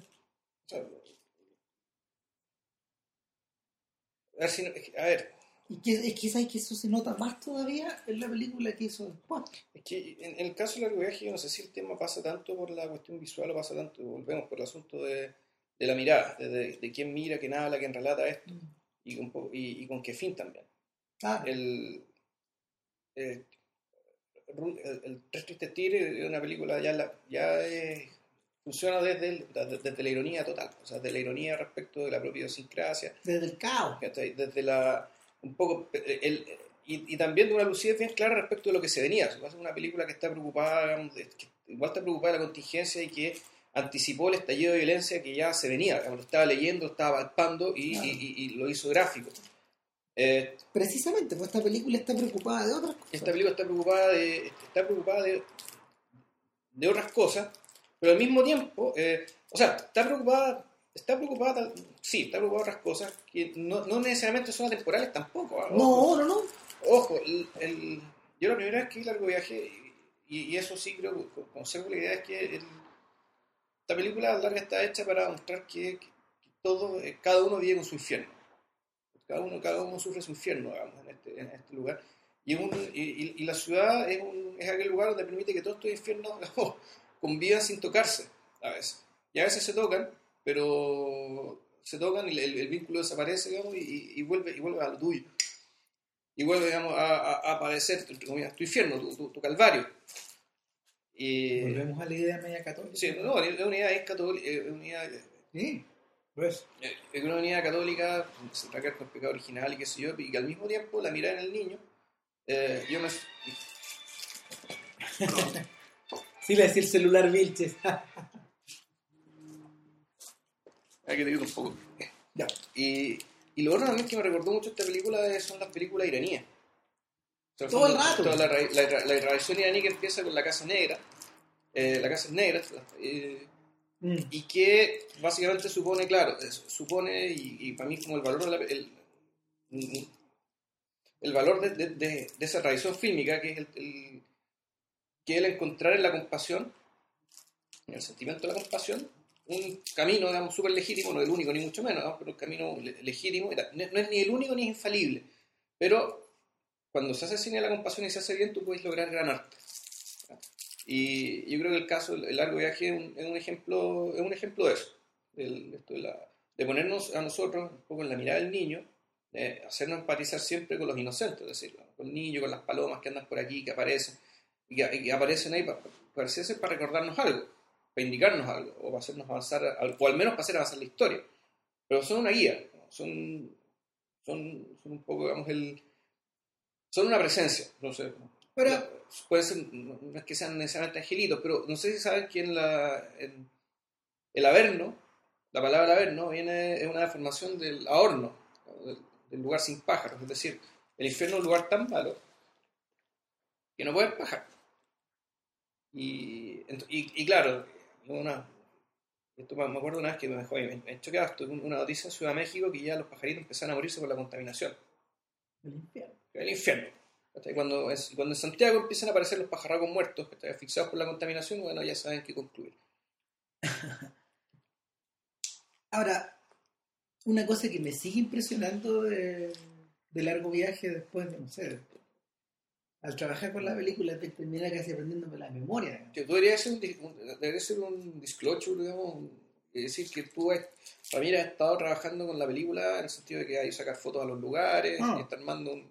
A ver, Y que, es que sabes que eso se nota más todavía en la película que hizo después. Es que en, el caso de Largo Viaje, yo no sé si el tema pasa tanto por la cuestión visual o pasa tanto, volvemos por el asunto de, de la mirada, de, de, quién mira, quién habla, quién relata esto, mm. y, con, y, con qué fin también. Ah. El, el, el, Tres Tristes Tigres es una película ya, ya es funciona desde, desde la ironía total, o sea, desde la ironía respecto de la propia idiosincrasia. Desde el caos. Desde la, un poco, el, y, y, también de una lucidez bien clara respecto de lo que se venía. Es una película que está preocupada, igual está preocupada de la contingencia y que anticipó el estallido de violencia que ya se venía, lo estaba leyendo, estaba palpando y, y, lo hizo gráfico. Eh, Precisamente, pues esta película está preocupada de otras cosas. Esta película está preocupada de, está preocupada de, de otras cosas pero al mismo tiempo, eh, o sea, está preocupada, está preocupada, sí, está preocupada otras cosas que no, no necesariamente son atemporales tampoco. ¿ah? No, no, no. Ojo, el, yo la primera vez que hice largo viaje, y, eso sí creo, conservo la idea, es que esta película larga está hecha para mostrar que, todo, eh, cada uno vive con su infierno. Cada uno, cada uno sufre su infierno, digamos, en este, en este lugar. Y, un, y, y, la ciudad es, un, es aquel lugar donde permite que todos estos infiernos convivan sin tocarse a veces. Y a veces se tocan, pero se tocan y el, vínculo desaparece, digamos, y, vuelve, y vuelve a lo tuyo. Y vuelve, digamos, a, a, aparecer tu, tu, infierno, tu, tu, calvario. Y, Volvemos a la idea media católica. Sí, no, es una idea es católica, es una idea... Sí. Pues, es una unidad católica, se trata con el pecado original y qué sé yo, y que al mismo tiempo la mirada en el niño, eh, yo me... sí, le decía el celular Vilches. Hay que te un poco. ya. Y, y lo otro también que me recordó mucho esta película son las películas iraníes. O sea, Todo el rato. Toda la, ra- la, la tradición iraní que empieza con la Casa Negra, eh, la Casa Negra, eh, Mm. y que básicamente supone, claro, es- supone, y, y para mí como el valor de la, el, el valor de, de- de- de esa tradición fílmica, que es el, el- que el encontrar en la compasión, en el sentimiento de la compasión, un camino, digamos, súper legítimo, no el único ni mucho menos, ¿no? pero un camino le- legítimo, no es ni el único ni es infalible, pero cuando se hace cine de la compasión y se hace bien, tú puedes lograr gran arte. Y yo creo que el caso, el el largo viaje es un, es un ejemplo, es un ejemplo de eso, del- esto de, la- de ponernos a nosotros un poco en la mirada del niño, de hacernos empatizar siempre con los inocentes, es decir, con el niño, con las palomas que andan por aquí, que aparecen, y y aparecen ahí para, para, para recordarnos algo, para indicarnos algo, o para hacernos avanzar, o al menos para hacer avanzar la historia. Pero son una guía, son, son, son un poco, digamos, el, son una presencia, no sé. Pero- puede ser, no es que sean necesariamente angelitos, pero no sé si saben que en la, en el Averno, la palabra Averno viene, es una deformación del ahorno, ¿no? del, del lugar sin pájaros, es decir, el infierno es un lugar tan malo que no puede haber pájaros. Y, y, y claro, una, esto me acuerdo una vez que me dejó me, me choqueaba esto, una noticia en Ciudad de México que ya los pajaritos empezaron a morirse por la contaminación El infierno. el infierno. Cuando, es- cuando en Santiago empiezan a aparecer los pajarracos muertos, ¿cachai? asfixiados por la contaminación, bueno, ya saben qué concluir. Ahora, una cosa que me sigue impresionando de, de largo viaje después de, no sé, al trabajar con la película, te termina casi aprendiéndome la memoria. Que tú deberías ser un, debería ser un disclosure, digamos, es decir, que tú, has- estado trabajando con la película en el sentido de que hay que sacar fotos a los lugares, Ah. y estar armando un...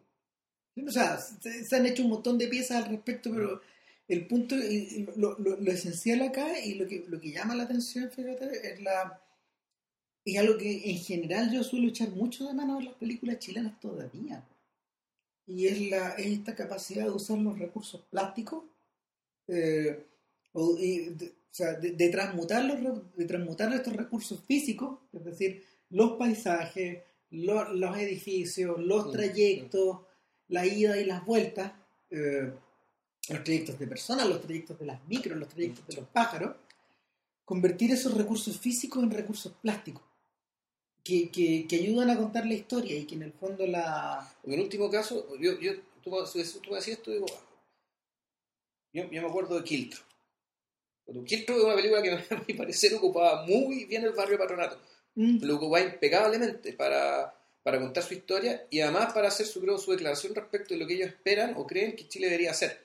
O sea, se, se han hecho un montón de piezas al respecto, pero el punto, y- y lo, lo- lo esencial acá y lo que, lo que llama la atención, fíjate, es la es algo que en general yo suelo echar mucho de mano en las películas chilenas todavía. Y es, la, es esta capacidad de usar los recursos plásticos, eh, o, y de, o sea, de, de transmutar los, de transmutar estos recursos físicos, es decir, los paisajes, lo- los edificios, los trayectos, la ida y las vueltas, eh, los trayectos de personas, los trayectos de las micros, los trayectos de los pájaros, convertir esos recursos físicos en recursos plásticos, que, que, que ayudan a contar la historia y que en el fondo la... En último caso, yo, yo, tú, me- tú me decías esto, digo, yo, yo me acuerdo de Kiltro. Cuando Kiltro es una película que a mi parecer ocupaba muy bien el barrio patronato. Mm, lo ocupaba impecablemente para, para contar su historia y además para hacer su, creo, su declaración respecto de lo que ellos esperan o creen que Chile debería hacer.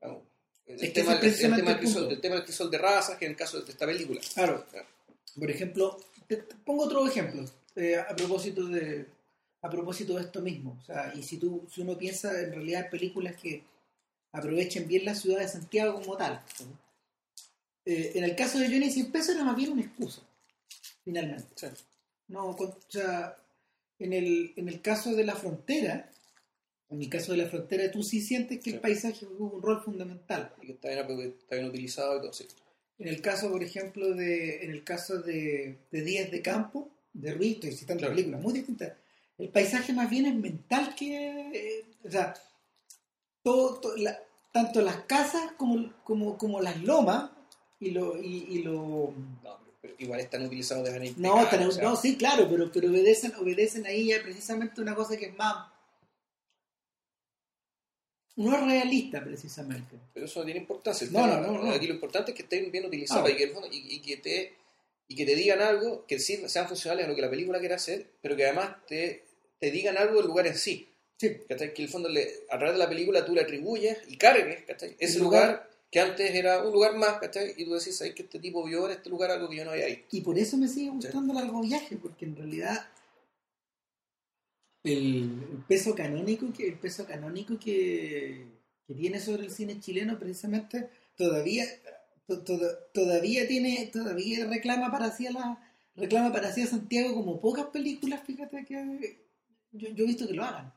Vamos, el, Es tema, el, precisamente tema del el crisol, punto. el tema del crisol de razas, que en el caso de esta película. Claro. Por ejemplo, te, te pongo otro ejemplo eh, a propósito de a propósito de esto mismo. O sea, y si tú si uno piensa en realidad en películas que aprovechen bien la ciudad de Santiago como tal. eh, en el caso de Johnny 100 pesos era más bien una excusa, finalmente. No, con- o sea, en el, en el caso de la frontera, en el caso de la frontera, tú sí sientes que Sí. el paisaje juega un rol fundamental. Y que está bien, está bien utilizado y todo, sí. En el caso, por ejemplo, de, en el caso de, de Días de Campo, de Ruiz, estoy citando Claro. películas muy distintas, el paisaje más bien es mental que, eh, o sea, todo, to- la- tanto las casas como, como, como las lomas y lo, y, y lo No, pero, igual están utilizados de manera no, o sea, no, sí, claro, pero, pero obedecen, obedecen ahí precisamente una cosa que es más no es realista precisamente. Pero eso no tiene importancia. El No, no, no, no. Aquí lo importante es que estén bien utilizados Ah. y, que, el y- y que te, y que te digan algo, que sí sean funcionales a lo que la película quiere hacer, pero que además te, te digan algo del lugar en sí. Sí, ¿cachai? Que el fondo le, a través de la película tú le atribuyes y cargues ¿cachai? ese El lugar, lugar- que antes era un lugar más, ¿cachai? y tú decís, ¿sabes que este tipo vio en este lugar algo que yo no había visto? y por eso me sigue gustando Largo Viaje, porque en realidad el, peso canónico que el peso canónico que, que tiene sobre el cine chileno precisamente todavía to- to- todavía tiene todavía reclama para sí la, reclama para sí a Santiago como pocas películas, fíjate que yo, yo he visto que lo hagan.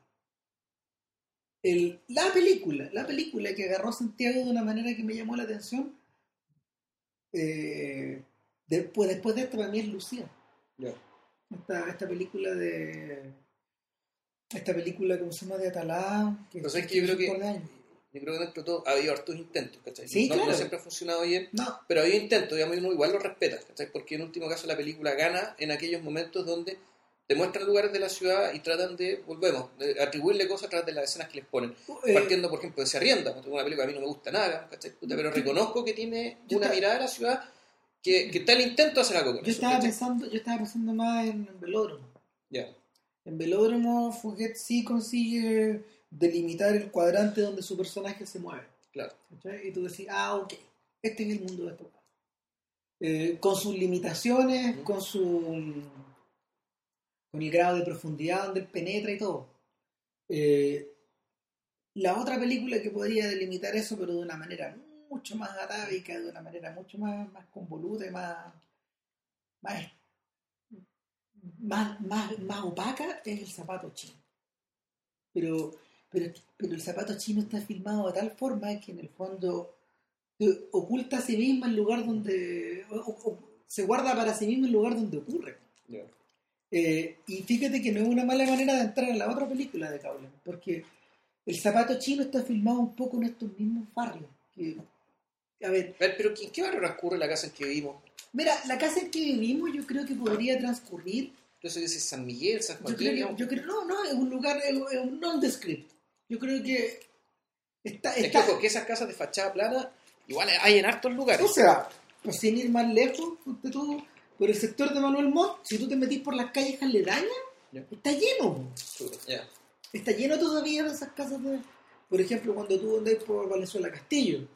El, la película, la película que agarró Santiago de una manera que me llamó la atención, eh, después, después de esto para mí es Lucía. Esta, esta película de... Esta película, ¿cómo se llama? De Atalá. Que, sabes que yo creo que-. Yo creo que dentro de todo ha habido hartos intentos, ¿cachai? Sí, no, no claro. siempre ha funcionado bien, No, pero había intentos, digamos, y uno igual lo respeta, ¿cachai? Porque en último caso la película gana en aquellos momentos donde te muestran lugares de la ciudad y tratan de, volvemos, de atribuirle cosas a través de las escenas que les ponen. eh, Partiendo, por ejemplo, de Se Arrienda, una película que a mí no me gusta nada, ¿cachai? Pero reconozco que tiene una mirada de la ciudad que, que está el intento de hacer algo con yo eso. estaba ¿cachai? pensando, yo estaba pensando más en, en Velódromo. Ya, En Velódromo, Fouquet sí consigue delimitar el cuadrante donde su personaje se mueve. claro. Y tú decís, ah, ok, este es el mundo de estos cabros. Eh, con sus limitaciones, con su con el grado de profundidad donde él penetra y todo. Eh, la otra película que podría delimitar eso, pero de una manera mucho más atávica, de una manera mucho más, más convoluta y más, más, más, más, más opaca, es el zapato chino. Pero, pero, pero el zapato chino está filmado de tal forma que en el fondo oculta a sí misma el lugar donde. o- o- se guarda para sí mismo el lugar donde ocurre. ya. Eh, y fíjate que no es una mala manera de entrar en la otra película de Cowling, porque el zapato chino está filmado un poco en estos mismos barrios. Que, a ver, A ver, pero ¿en qué barrio transcurre la casa en que vivimos? Mira, la casa en que vivimos yo creo que podría transcurrir. Entonces dice San Miguel, San Yo Joaquín, creo, que, yo creo, no, no, es un lugar, es un- es nondescript. Yo creo que está, Es que, está ojo, que esas casas de fachada plana, igual hay en hartos lugares. O sea, pues sin ir más lejos, ponte tú, por el sector de Manuel Montt, si tú te metís por las calles aledañas, Ya. está lleno. ya. Está lleno todavía de esas casas de... Por ejemplo, cuando tú andas por Valenzuela Castillo,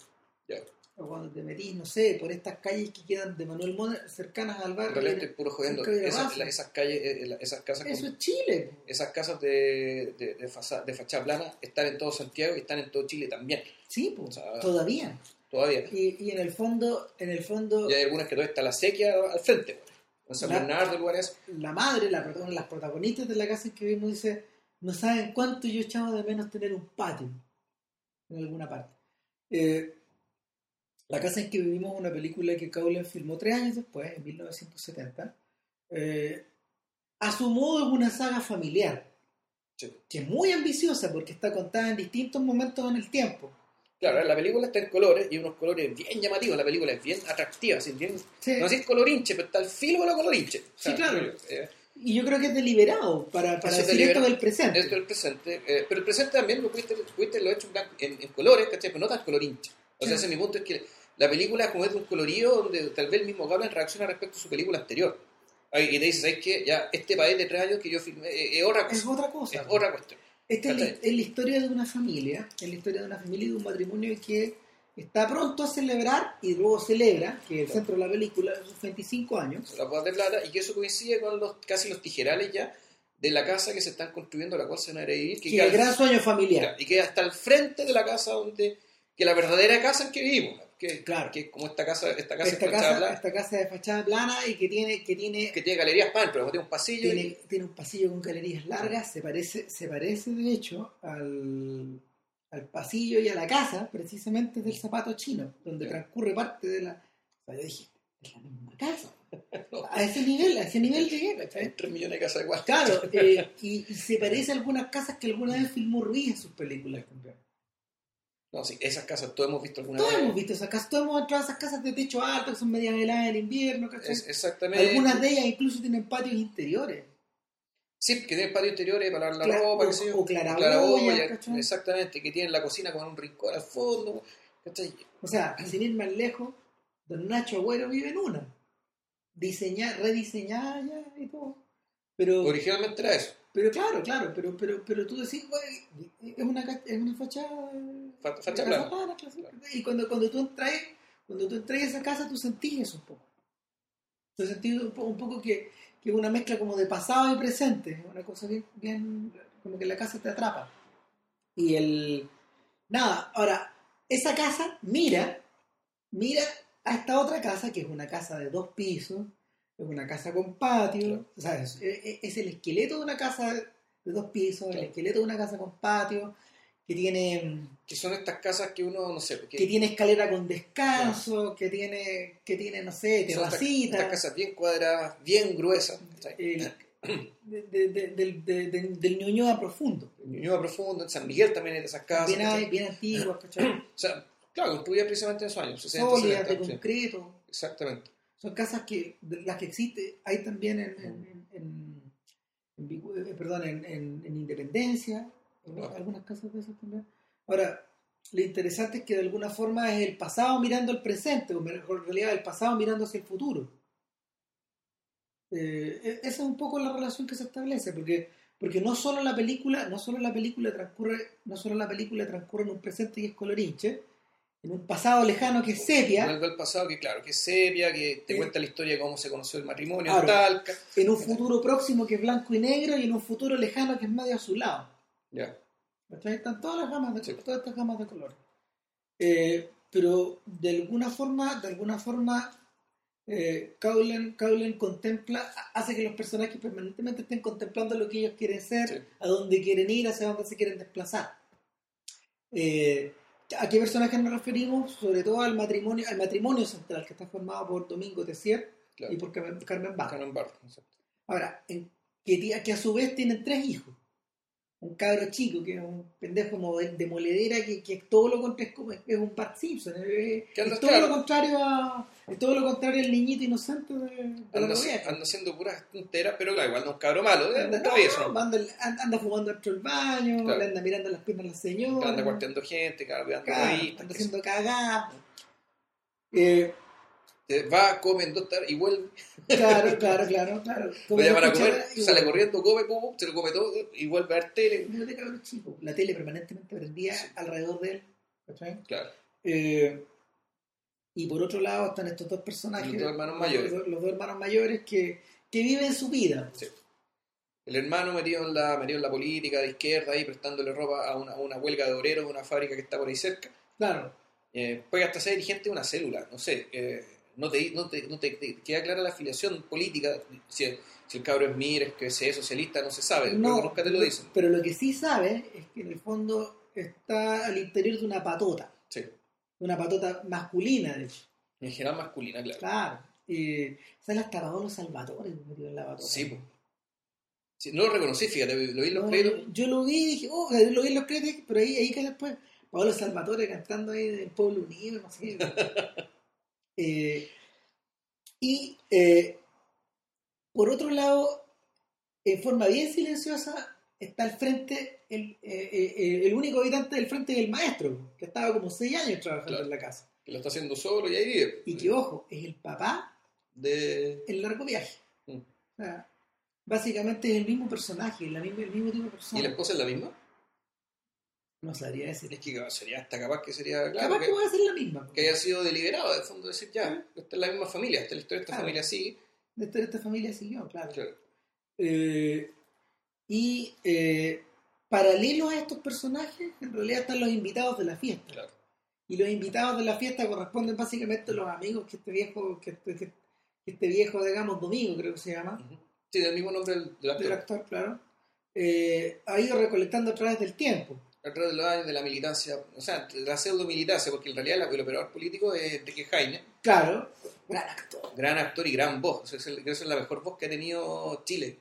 Ya. O cuando te metís, no sé, por estas calles que quedan de Manuel Montt cercanas al En barrio. realidad estoy puro jodiendo. Esas, Raza. la- esas calles, eh, la- esas casas, Eso con- es Chile. esas casas de, de, de, fachada plana están en todo Santiago y están en todo Chile también, Sí, O sea, todavía. todavía. Y, y en el fondo, en el fondo, Y hay algunas que todavía está la sequía al frente. bueno. En San La- Bernardo, lugares. la madre, la, las protagonistas de la casa en que vivimos, dice, no saben cuánto yo echaba de menos tener un patio en alguna parte. Eh, la casa en que vivimos es una película que Cowling filmó tres años después, en 1970. Eh, a su modo es una saga familiar, Sí. que es muy ambiciosa porque está contada en distintos momentos en el tiempo. Claro, la película está en colores y unos colores bien llamativos. La película es bien atractiva, así, bien, Sí. no es colorinche, pero está el filo de la colorinche. O Sí, claro. eh, Y yo creo que es deliberado para, para es decir esto del presente. Esto es el presente, eh, pero el presente también lo pudiste, pudiste lo hecho en, en, en colores, ¿cachai? Pero no tan colorinche. O sea, ese es mi punto, es que la película como es de un colorido donde tal vez el mismo Gablan reacciona respecto a su película anterior. Y te dices, ¿sabes qué? Ya, este país de tres años que yo filmé eh, es otra Es cosa. otra cosa. Es otra cuestión. Esta es la, es la historia de una familia, es la historia de una familia y de un matrimonio que está pronto a celebrar y luego celebra, que es el centro de la película, sus 25 años. La de plata, y que eso coincide con los casi los tijerales ya de la casa que se están construyendo, la cual se van a ir a vivir, que Que queda el gran sueño familiar. y queda hasta el frente de la casa donde, que la verdadera casa en que vivimos, que, Claro. que es como esta casa, esta casa Esta de fachada casa, plana, esta casa de fachada plana y que tiene, que tiene, que tiene galerías pan, pero tiene un pasillo y- tiene, tiene un pasillo con galerías largas, se parece, se parece de hecho al, al pasillo y a la casa, precisamente del zapato chino, donde transcurre parte de la. O sea, yo dije, es la misma casa. A ese nivel, a ese nivel llegué, 3 millones de casas igual. Claro, eh, y, y se parece a algunas casas que alguna vez filmó Ruiz en sus películas también. No, sí, esas casas todos hemos visto alguna Todos vez. hemos visto esas casas, todos hemos entrado a esas casas de techo alto que son medias heladas en invierno, ¿cachai? Es- exactamente. Algunas de ellas incluso tienen patios interiores. Sí, que tienen patios interiores para lavar la ropa, o- yo. o claraboyas, ¿cachai? Exactamente, que tienen la cocina con un rincón al fondo. ¿cachai? O sea, sin ir más lejos, don Nacho Agüero vive en una. Diseñada, rediseñada ya y todo. Pero, Originalmente era eso. Pero claro, claro, pero, pero, pero tú decís, güey, es una, es una fachada. Fa- facha de plana. casa plana, claro. Y cuando, cuando tú entras, cuando tú entras a esa casa, tú sentís eso un poco. Tú sentís un poco que, que es una mezcla como de pasado y presente, una cosa bien, bien, como que la casa te atrapa. Y el. Nada, ahora, esa casa mira, mira a esta otra casa, que es una casa de dos pisos, es una casa con patio, o sea, es, es- el esqueleto de una casa de dos pisos, el Claro. esqueleto de una casa con patio, que tiene Que son estas casas que uno, no sé, que que tiene escalera con descanso, que tiene, que tiene, no sé, son estas, terracita, estas casas bien cuadradas, bien gruesas. ¿cachai? el- de- de- de- del- de- de- del Ñuñoa profundo, Ñuñoa profundo, en San Miguel también hay de esas casas. bien, bien antiguas, ¿cachai? O sea, claro, construidas precisamente en esos años, 60, sólidas, de 70, sí, concreto, Exactamente. Son casas que de las que existe hay también en, en, eh, perdón en, en- en Independencia en algunas casas de esas también. Ahora lo interesante es que de alguna forma es el pasado mirando el presente o mejor en realidad el pasado mirando hacia el futuro. Eh, e- esa es un poco la relación que se establece porque porque no solo la película no solo la película transcurre no solo la película transcurre en un presente y es colorinche en un pasado lejano que es sepia al pasado, que claro, que es sepia, que te cuenta la historia de cómo se conoció el matrimonio Claro. en Talca. en un futuro próximo que es blanco y negro y en un futuro lejano que es medio azulado. Ya. ¿Cachai? Están todas las gamas de Sí. todas estas gamas de color. Eh, pero de alguna forma, de alguna forma, eh, Cowlen, Cowlen contempla, hace que los personajes permanentemente estén contemplando lo que ellos quieren ser, Sí. a dónde quieren ir, hacia dónde se quieren desplazar. Eh, ¿A qué personajes nos referimos? Sobre todo al matrimonio, al matrimonio central que está formado por Domingo Tessier Claro. y por Carmen, Carmen Barra. Canon Bar, exacto. Ahora, en- que, que a su vez tienen tres hijos. Un cabro chico, que es un pendejo como de, de moledera, que, que es todo lo contrario, es, como- es un Bart Simpson. Es, anda- todo claro. lo contrario a. Es todo lo contrario al niñito inocente de, Anda, anda haciendo puras tonteras, pero claro, igual no es un cabro malo. Anda, anda no, travieso, ¿no? anda, anda- anda fumando dentro del baño, Claro. le anda mirando las piernas a la señora. anda cuarteando gente, anda sé haciendo cagada. Eh. Va, come en dos tardes y vuelve. claro, claro, claro, claro. Lo llaman a comer, y sale corriendo, come, pum, pum, se lo come todo y vuelve a ver tele. Cabrón chico. La tele permanentemente prendía Sí. alrededor de él. ¿cachai? Claro. Eh, y por otro lado están estos dos personajes, Los dos hermanos mayores. los, los dos hermanos mayores que, que viven su vida. Sí. El hermano metido en la, metido en la política de izquierda ahí prestándole ropa a una, a una huelga de obreros de una fábrica que está por ahí cerca. Claro, Eh, puede hasta ser dirigente de una célula, no sé. eh, no te, no te, no te- te queda clara la afiliación política. Si, el- si el cabro es MIR, es que es socialista, no se sabe. no, nunca te lo dicen. pero lo que sí sabe es que en el fondo está al interior de una patota, Sí. una patota masculina, de hecho. En general masculina, claro. Claro. Eh, sale hasta Paolo Salvatore en la patota. Sí. Sí, no lo reconocí, fíjate, lo vi en los No, créditos. yo, yo lo vi y dije, oh, lo vi en los créditos, pero ahí, ahí que después, Pablo Salvatore cantando ahí del Pueblo Unido, no sé. Eh, y eh, por otro lado, en forma bien silenciosa, está al frente, el, eh, el único habitante del frente del maestro, que estaba como seis años trabajando Claro. en la casa. Que lo está haciendo solo y ahí vive. Y que, ojo, es el papá De... el largo viaje. Mm. O sea, básicamente es el mismo personaje, la misma, el mismo tipo de ¿Y persona. la esposa es la misma? No sabría decir. Es que sería hasta capaz que sería, claro, Capaz que, puede ser la misma. que haya sido deliberado, de fondo decir, ya, esta es la misma familia, esta es la historia de esta Claro. familia así. De esta, de esta familia siguió, claro. Claro. Eh, y eh, paralelo a estos personajes, en realidad están los invitados de la fiesta. Claro. Y los invitados de la fiesta corresponden básicamente a los amigos que este viejo, que este, que este viejo, digamos, Domingo creo que se llama. Sí, del mismo nombre del, del del actor. actor, claro, eh, ha ido recolectando a través del tiempo. Alrededor de los años de la militancia, o sea, de la pseudo militancia, porque en realidad el operador político es Enrique Jaime, Claro, gran actor. gran actor y gran voz. O sea, es el- que es la mejor voz que ha tenido Chile,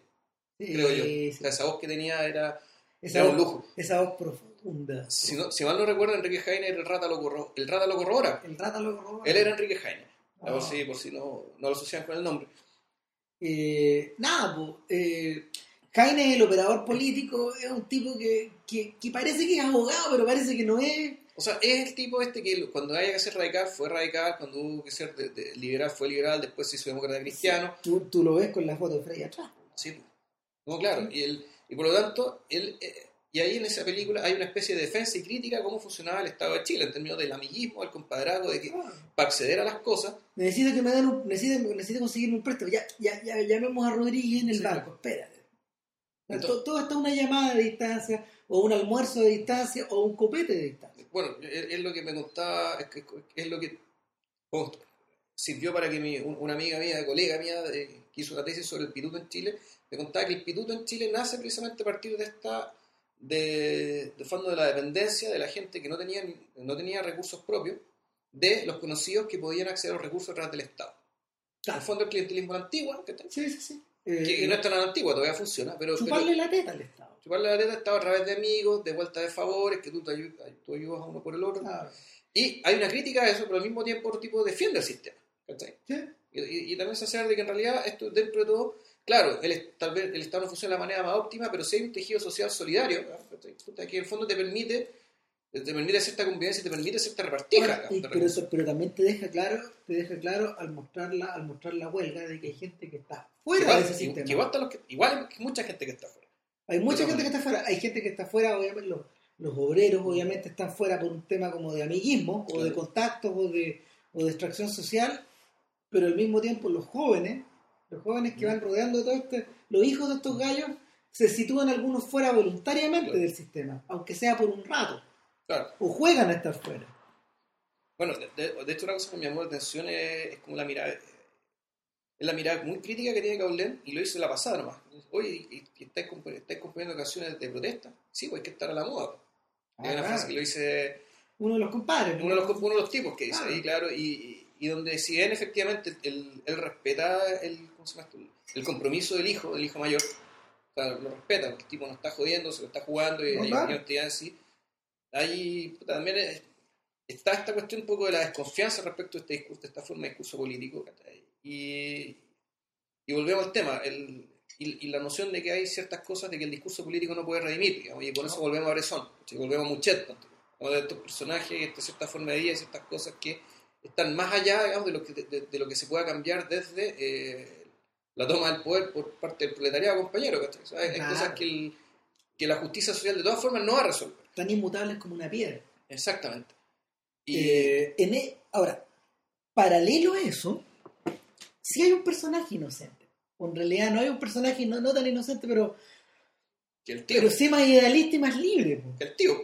creo yo. Sí, O sí. sea, esa voz que tenía era, Esa, era un lujo. esa voz profunda. Si, no- si mal no recuerdo, Enrique Jaime era el rata lo, corro- el rata lo corrobora. El rata lo robó. Él era Enrique Jaime. Ah. Por si, por si no, no lo asocian con el nombre. Eh, nada, pues, eh, Jaime, el operador político, es un tipo que, que, que parece que es abogado, pero parece que no es. O sea, es el tipo este que cuando haya que ser radical fue radical, cuando hubo que ser de- de liberal fue liberal, después se hizo demócrata cristiano. Tú, tú lo ves con la foto de Freddy atrás. Sí, pues. no, claro. Y, él, y por lo tanto, él, eh, y ahí en esa película hay una especie de defensa y crítica a cómo funcionaba el Estado de Chile en términos del amiguismo, del compadrazgo, de que para acceder a las cosas, Necesito que me den un, necesito, necesito conseguirme un préstamo. Ya, ya, ya llamemos a Rodríguez en el Sí. banco, espérate. Entonces- to- todo está una llamada de distancia, o un almuerzo de distancia, o un copete de distancia. bueno, es, es lo que me contaba, es, es lo que, sirvió para que mi- una amiga mía, colega mía, eh, que hizo una tesis sobre el pituto en Chile, me contaba que el pituto en Chile nace precisamente a partir de esta de, de fondo de la dependencia de la gente que no tenía, no tenía recursos propios, de los conocidos que podían acceder a los recursos a través del Estado. En Claro. el fondo el clientelismo antiguo, que, Sí, sí, sí. Que Eh, no es tan antigua, todavía funciona, pero, pero chuparle la teta al Estado. chuparle la teta estaba a través de amigos, de vuelta de favores, que tú, te ayu- tú ayudas a uno por el otro. Claro. Y hay una crítica a eso, pero al mismo tiempo otro tipo defiende el sistema. ¿cachai? Sí. Y, y- y también se hace de que en realidad esto dentro de todo, claro, el, tal vez el Estado no funciona de la manera más óptima, pero sí hay un tejido social solidario, que en el fondo te permite, te permite cierta convivencia y te permite cierta repartija. Ahora, y- pero, eso- pero también te deja claro, te deja claro al mostrarla, al mostrar la huelga de que hay gente que está fuera igual, de ese que sistema. igual, están los que- igual hay mucha gente que está fuera. Hay mucha Pero- gente que está fuera, hay gente que está fuera, obviamente los, los obreros obviamente están fuera por un tema como de amiguismo o de contactos o de, o de extracción social, pero al mismo tiempo los jóvenes, los jóvenes que van rodeando de todo este, los hijos de estos gallos, se sitúan algunos fuera voluntariamente Claro. del sistema, aunque sea por un rato, Claro. o juegan a estar fuera. Bueno, de, de- de hecho una cosa que me llamó la atención es, es como la mirada, es la mirada muy crítica que tiene Caulén y lo hizo la pasada nomás. Oye, ¿y, y estáis, comp- estáis componiendo canciones de protesta? Sí, pues hay que estar a la moda. pues. Hay una Ah, frase que lo dice Uno de los compadres. uno de los, uno de los tipos que dice ahí, claro, y, donde si bien efectivamente él, él respeta el, ¿cómo se llama esto? el compromiso del hijo, del hijo mayor, o sea, lo respeta, porque el tipo no está jodiendo, se lo está jugando y No, hay claro. una así. Ahí también es- está esta cuestión un poco de la desconfianza respecto a este discurso, de esta forma de discurso político. Y, y volvemos al tema, el, y, y la noción de que hay ciertas cosas de que el discurso político no puede redimir, digamos, y por eso volvemos a Bresson, volvemos a Muchet, como de estos personajes, esta cierta forma de vida y ciertas cosas que están más allá digamos, de, lo que, de, de lo que se pueda cambiar desde eh, la toma del poder por parte del proletariado, compañero. ¿cachai? O sea, hay, Claro. cosas que, el- que la justicia social de todas formas no va a resolver. Tan inmutables como una piedra. Exactamente. Y, Eh, en e- ahora, paralelo a eso, sí hay un personaje inocente. O en realidad no hay un personaje no, no tan inocente, pero, que el tío, pero sí más idealista y más libre. po. que el tío,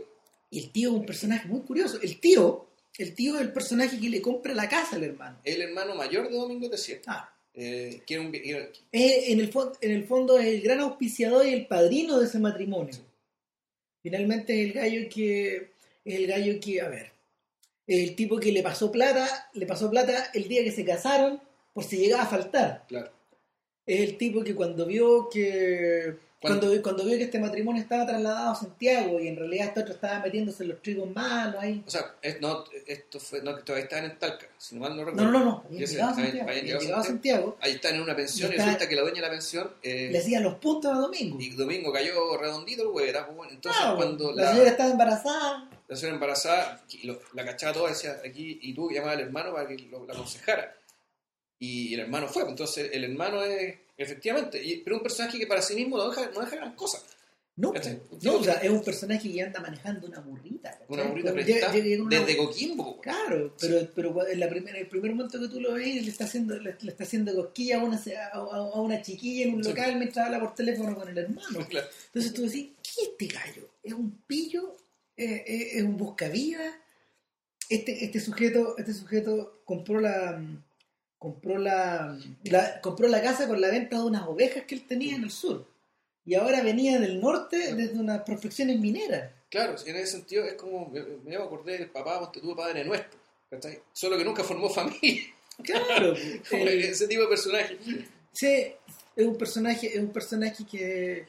Y el tío es un personaje muy curioso. El tío, el tío es el personaje que le compra la casa al hermano. el hermano mayor de Domingo Tessier, Ah, eh, un, es- en, el en el fondo es el gran auspiciador y el padrino de ese matrimonio. Sí. Finalmente es el gallo que, es el gallo que, a ver, es el tipo que le pasó plata, le pasó plata el día que se casaron por si llegaba a faltar. claro, Es el tipo que cuando vio que Cuando- cuando, cuando vio que este matrimonio estaba trasladado a Santiago y en realidad este otro estaba metiéndose en los trigos malos ahí. o sea, es- no, esto fue, no, que todavía estaban en Talca, si no mal no recuerdo. no, no, no. Habían sé, llegado a Santiago. habían habían llegado a llegado a Santiago. Ahí están en una pensión Y resulta que la dueña de la pensión, eh, Le hacían los puntos a Domingo. y Domingo cayó redondito el güey, pues bueno. Entonces Claro, cuando la, la, señora estaba embarazada. la señora embarazada, y lo- la cachaba toda, decía aquí, y tú llamaba al hermano para que lo, la aconsejara. Y el hermano fue, pues, entonces el hermano es, efectivamente, y- pero un personaje que para sí mismo no deja, no deja gran cosa. No, ¿Cachai? no, o sea, es un personaje que anda manejando una burrita. ¿cachai? Una burrita una- desde Coquimbo, güey. Claro, pero, pero en, la primera, el primer momento que tú lo ves, le está haciendo, le, le está haciendo cosquilla a una, a, a- una chiquilla en un Sí. local mientras habla por teléfono con el hermano. Claro. Entonces tú decís, ¿qué es este gallo? ¿Es un pillo? ¿Es, es- es un buscavidas? Este, este sujeto, este sujeto compró la compró la, la- compró la casa con la venta de unas ovejas que él tenía en el sur. Y ahora venía del norte desde unas prospecciones mineras. Claro, en ese sentido es como, me, me acordé del papá, tú, padre nuestro, ¿cachai? Solo que nunca formó familia, Claro, como el- ese tipo de personaje. Sí, es un personaje, es un personaje que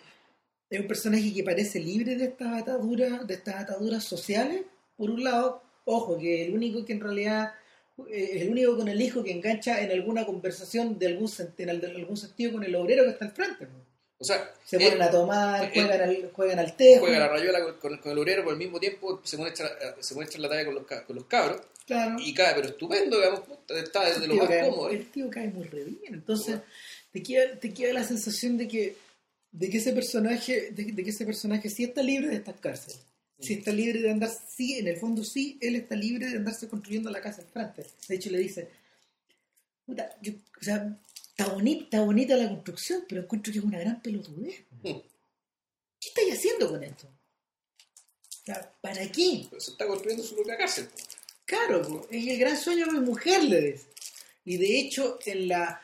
es un personaje que parece libre de estas ataduras, de estas ataduras sociales, por un lado, ojo, que el único que en realidad eh, el único con el hijo que engancha en alguna conversación de algún, en sentido con el obrero que está al frente. O sea, Se él ponen a tomar, él- juegan, al, juegan al tejo. juega la rayuela con, con- con el obrero, pero al mismo tiempo se a echar, se a echar la talla con los, con los cabros Claro. y cae, pero estupendo, digamos, está desde el, lo más cae, cómodo. ¿eh? el tío cae muy re bien. Entonces, te queda, te queda la sensación de que, de que ese personaje, de, de que ese personaje sí está libre de estas cárceles. Sí está libre de andar, sí, en el fondo sí, él está libre de andarse construyendo la casa al frente. De hecho, le dice, puta, yo- o sea, está bonita, está bonita la construcción, pero encuentro que es una gran pelotudez. Mm. ¿Qué estáis haciendo con esto? O sea, ¿para qué? Pero se está construyendo su propia cárcel. Claro, es el gran sueño de mi mujer, le dice. Y de hecho, en la,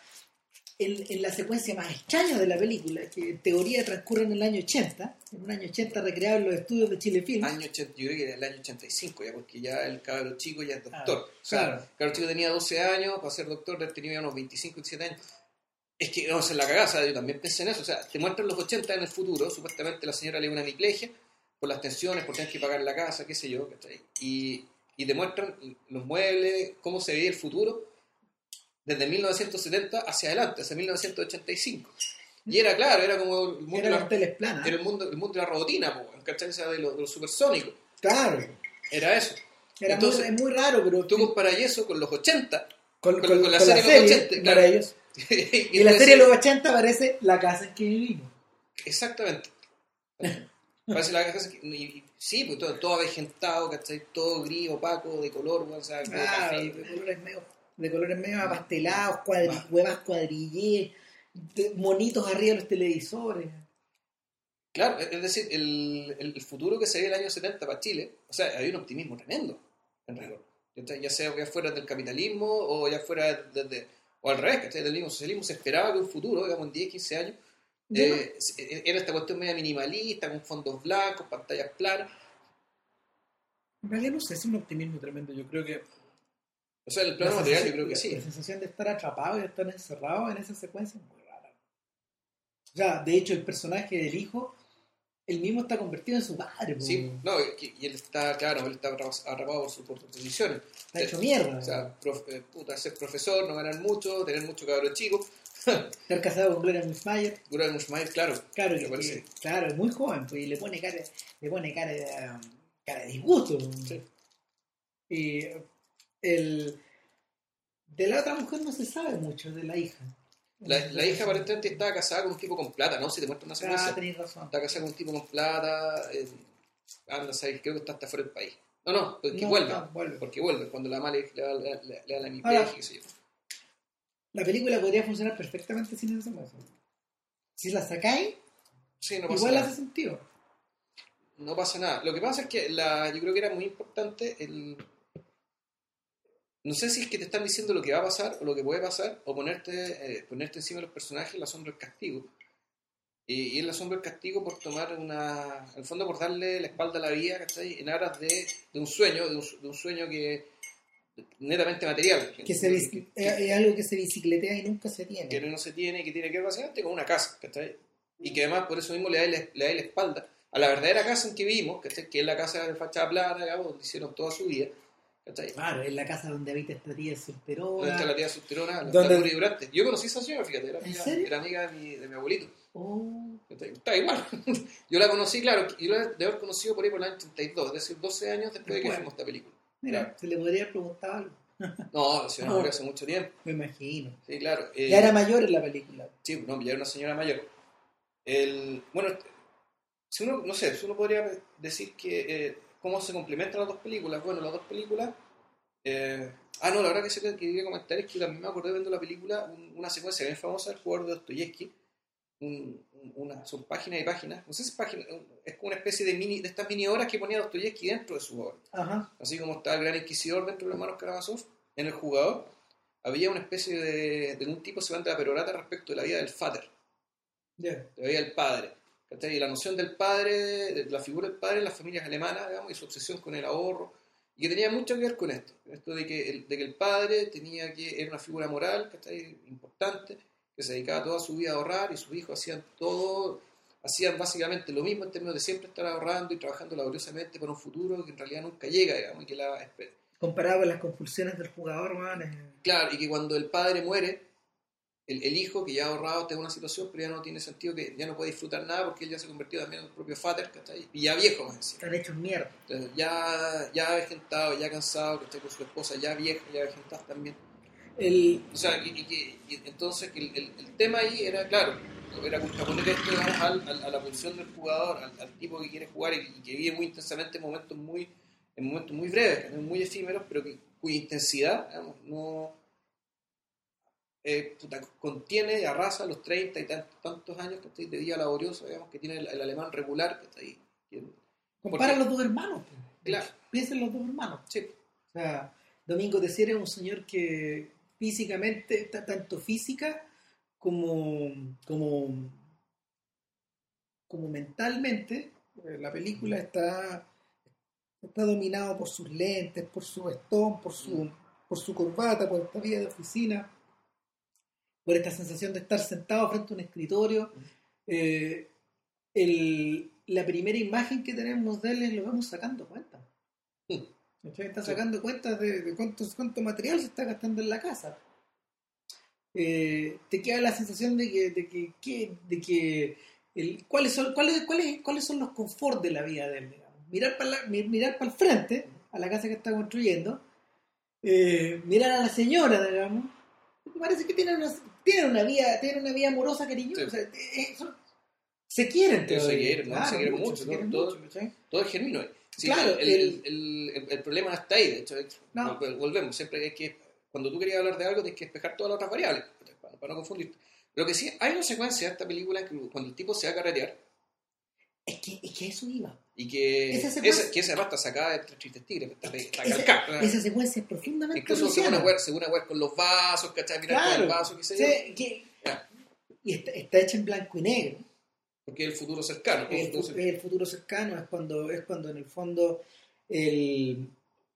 en, en la secuencia más extraña de la película, que en teoría transcurre en el año 80, en un año 80 recreado en los estudios de Chile Film, Año 80, yo creo que era el año 85 ya, porque ya el cabro chico ya es doctor. Ah, o sea, claro. el cabro chico tenía 12 años, para ser doctor tenía unos 25, 27 años. Es que vamos a hacer la sea, yo también pensé en eso. O sea, te muestran los 80 en el futuro, supuestamente la señora le una hemiplegia por las tensiones, por tener que pagar la casa, qué sé yo. Y, y te muestran los muebles, cómo se veía el futuro desde 1970 hacia adelante, hacia 1985. Y era claro, era como el mundo, de eran la, era el mundo, el mundo de la robotina, ¿cachai? De lo, de lo supersónico. Claro. Era eso. Era Entonces, muy, es muy raro, pero Tú comparas eso con los 80. con, con- con- con la serie de los 80, claro. maravilloso. y Y la serie de los 80 parece la casa en que vivimos. Exactamente. Parece la casa que- y- y- sí, pues todo, todo avejentado, ¿cachai? Todo gris, opaco, de color, o sea, Claro, café. de colores medio, de colores medio apastelados, cuadri, Ah. huevas cuadrillé, de- monitos arriba de los televisores. Claro, es decir, el, el- futuro que se ve el año 70 para Chile, o sea, hay un optimismo tremendo, en rigor. Ya sea ya fuera del capitalismo o ya fuera desde, o al revés, ¿cachai? Del mismo socialismo, se esperaba que un futuro, digamos, en 10, 15 años, eh, se- era esta cuestión media minimalista, con fondos blancos, pantallas planas. En realidad no sé, es un optimismo tremendo. Yo creo que. O sea, el plano la material yo creo que sí. La sensación de estar atrapado y de estar encerrado en esa secuencia es muy rara. O sea, de hecho, el personaje del hijo, él mismo está convertido en su padre. Sí, no, y él está, claro, él está atrapa- atrapado por sus por sus decisiones. Está hecho mierda. O sea, eh, puta, ser profesor, no ganar mucho, tener mucho cabro chico. estar casado con Gloria Mushmayer. Gura Mushmayer, claro, Claro, que- claro, es muy joven, pues, y le pone cara, le pone cara de, cara de disgusto. Sí. Y el, de la otra mujer no se sabe mucho, de la hija. La, la hija aparentemente estaba casada con un tipo con plata, ¿no? Si te muestra una Ah, secuencia. tenéis razón. Está casada con un tipo con plata. eh, anda, ¿sabes? creo que está hasta fuera del país. No, no, porque No, vuelve. no, vuelve. Porque vuelve, cuando la madre le, da- le, le- le da la hemiplegia, qué sé yo. La película podría funcionar perfectamente sin esa cosa. Si la sacáis, Sí, no igual nada. hace sentido. No pasa nada. Lo que pasa es que la, yo creo que era muy importante el... No sé si es que te están diciendo lo que va a pasar o lo que puede pasar, o ponerte, eh, ponerte encima de los personajes la sombra del castigo. Y, y es la sombra del castigo por tomar una... En el fondo por darle la espalda a la vida, ¿cachai? En aras de, de un sueño, de un, su- de un sueño que netamente material. Que se que- es, es algo que se bicicletea y nunca se tiene. que no se tiene, que tiene que ver básicamente con una casa, ¿cachai? Y que además por eso mismo le da, la- le da la espalda a la verdadera casa en que vivimos, ¿cachai? Que es la casa de fachada plana, digamos, donde hicieron toda su vida. Claro, es la casa donde habita esta tía Donde está la tía subterona, tía Puri Durante. Yo conocí a esa señora, fíjate, era ¿En amiga, serio? era amiga de mi, de mi abuelito. Oh. Está igual. yo la conocí, claro, yo la de haber conocido por ahí por el año 82, es decir, 12 años después de que hicimos esta película. mira, Claro. se le podría haber preguntado algo. No, la señora murió hace mucho tiempo. Me imagino. Sí, claro. eh, Ya era mayor en la película. Sí, no, ya era una señora mayor. El, bueno, si uno, no sé, si uno podría decir que eh, cómo se complementan las dos películas. Bueno, las dos películas. eh, ah, no, la verdad que, sé que quería comentar es que también me acordé viendo la película un- una secuencia bien famosa del jugador de Dostoyevsky. Un- un- una, son páginas y páginas. No sé si es página, es como una especie de mini, de estas mini obras que ponía Dostoyevsky dentro de su obra Ajá. así como está el gran inquisidor dentro de los hermanos Karamazov, en el jugador había una especie de, de un tipo se manda la perorata respecto de la vida del Vater, Ya. de la vida del padre. ¿Cachai? Y la noción del padre, de la figura del padre en las familias alemanas, digamos, y su obsesión con el ahorro, y que tenía mucho que ver con esto, esto de que el, de que el padre tenía que, era una figura moral, ¿cachai? importante, que se dedicaba toda su vida a ahorrar, y sus hijos hacían todo, hacían básicamente lo mismo en términos de siempre estar ahorrando y trabajando laboriosamente para un futuro que en realidad nunca llega, digamos, y que la espera. Comparado con las compulsiones del jugador, man, es- Claro, y que cuando el padre muere, el, el hijo que ya ha ahorrado está en una situación, pero ya no tiene sentido, que ya no puede disfrutar nada porque él ya se convirtió también en el propio Fater, ¿cachai? Y ya viejo más encima. están hechos mierda. Entonces, ya, ya avejentado, ya cansado, ¿cachai? Con su esposa, ya vieja, ya avejentada también. El, O sea, y, y que- y entonces que el, el- el tema ahí era, claro, era contraponer esto digamos, al- al- a la pulsión del jugador, al, al tipo que quiere jugar y, y que vive muy intensamente en momentos muy, en momentos muy breves, muy efímeros, pero que, cuya intensidad digamos, no eh, puta, contiene y arrasa los 30 y tantos, tantos años ¿cachai? de día laborioso digamos, que tiene el, el alemán regular. Que- compara Porque- los dos hermanos. Claro. Piensa en los dos hermanos. sí, O sea, Domingo Tessier es un señor que, físicamente, ta- tanto física como, como, como mentalmente. Eh, La película está, está dominado por sus lentes, por su vestón, por su, por su corbata, por esta vida de oficina, por esta sensación de estar sentado frente a un escritorio. Eh, el- la primera imagen que tenemos de él es lo vamos sacando cuenta. ¿Cachai? Está Sí. sacando cuentas de, de cuánto, cuánto material se está gastando en la casa. Eh, te queda la sensación de que, de que, que- de que el, cuáles son cuáles, cuáles, cuáles son los conforts de la vida de él, digamos. Mirar para mirar para el frente, a la casa que está construyendo, eh, mirar a la señora, digamos, parece que tiene una, tiene una vida, tiene una vida amorosa, cariñosa. Sí. o sea, eh, son- se quieren, Se todavía. quieren, ¿no? Claro, Se quieren mucho, se ¿no? quieren Todo- mucho, ¿cachai? Todo es genuino. Sí, Claro, el, el- el, el- problema está ahí, de hecho. No. vol- Volvemos, siempre hay que. Cuando tú querías hablar de algo, tienes que despejar todas las otras variables, para, para no confundirte. Lo que sí, hay una secuencia de esta película que cuando el tipo se va a carretear Es que, es que eso iba. y que Esa esa, secuencia- que esa está sacada de Tristes Tigres, está, está Esa, calcada. esa secuencia es profundamente Incluso se pone a rusiana. jugar, se pone a jugar con los vasos, ¿cachai? Mirar con el vaso, qué sé yo. Que- y está, está hecha en blanco y negro. Porque es el futuro cercano. El, el futuro fu- cercano. es cuando, es cuando en el fondo el,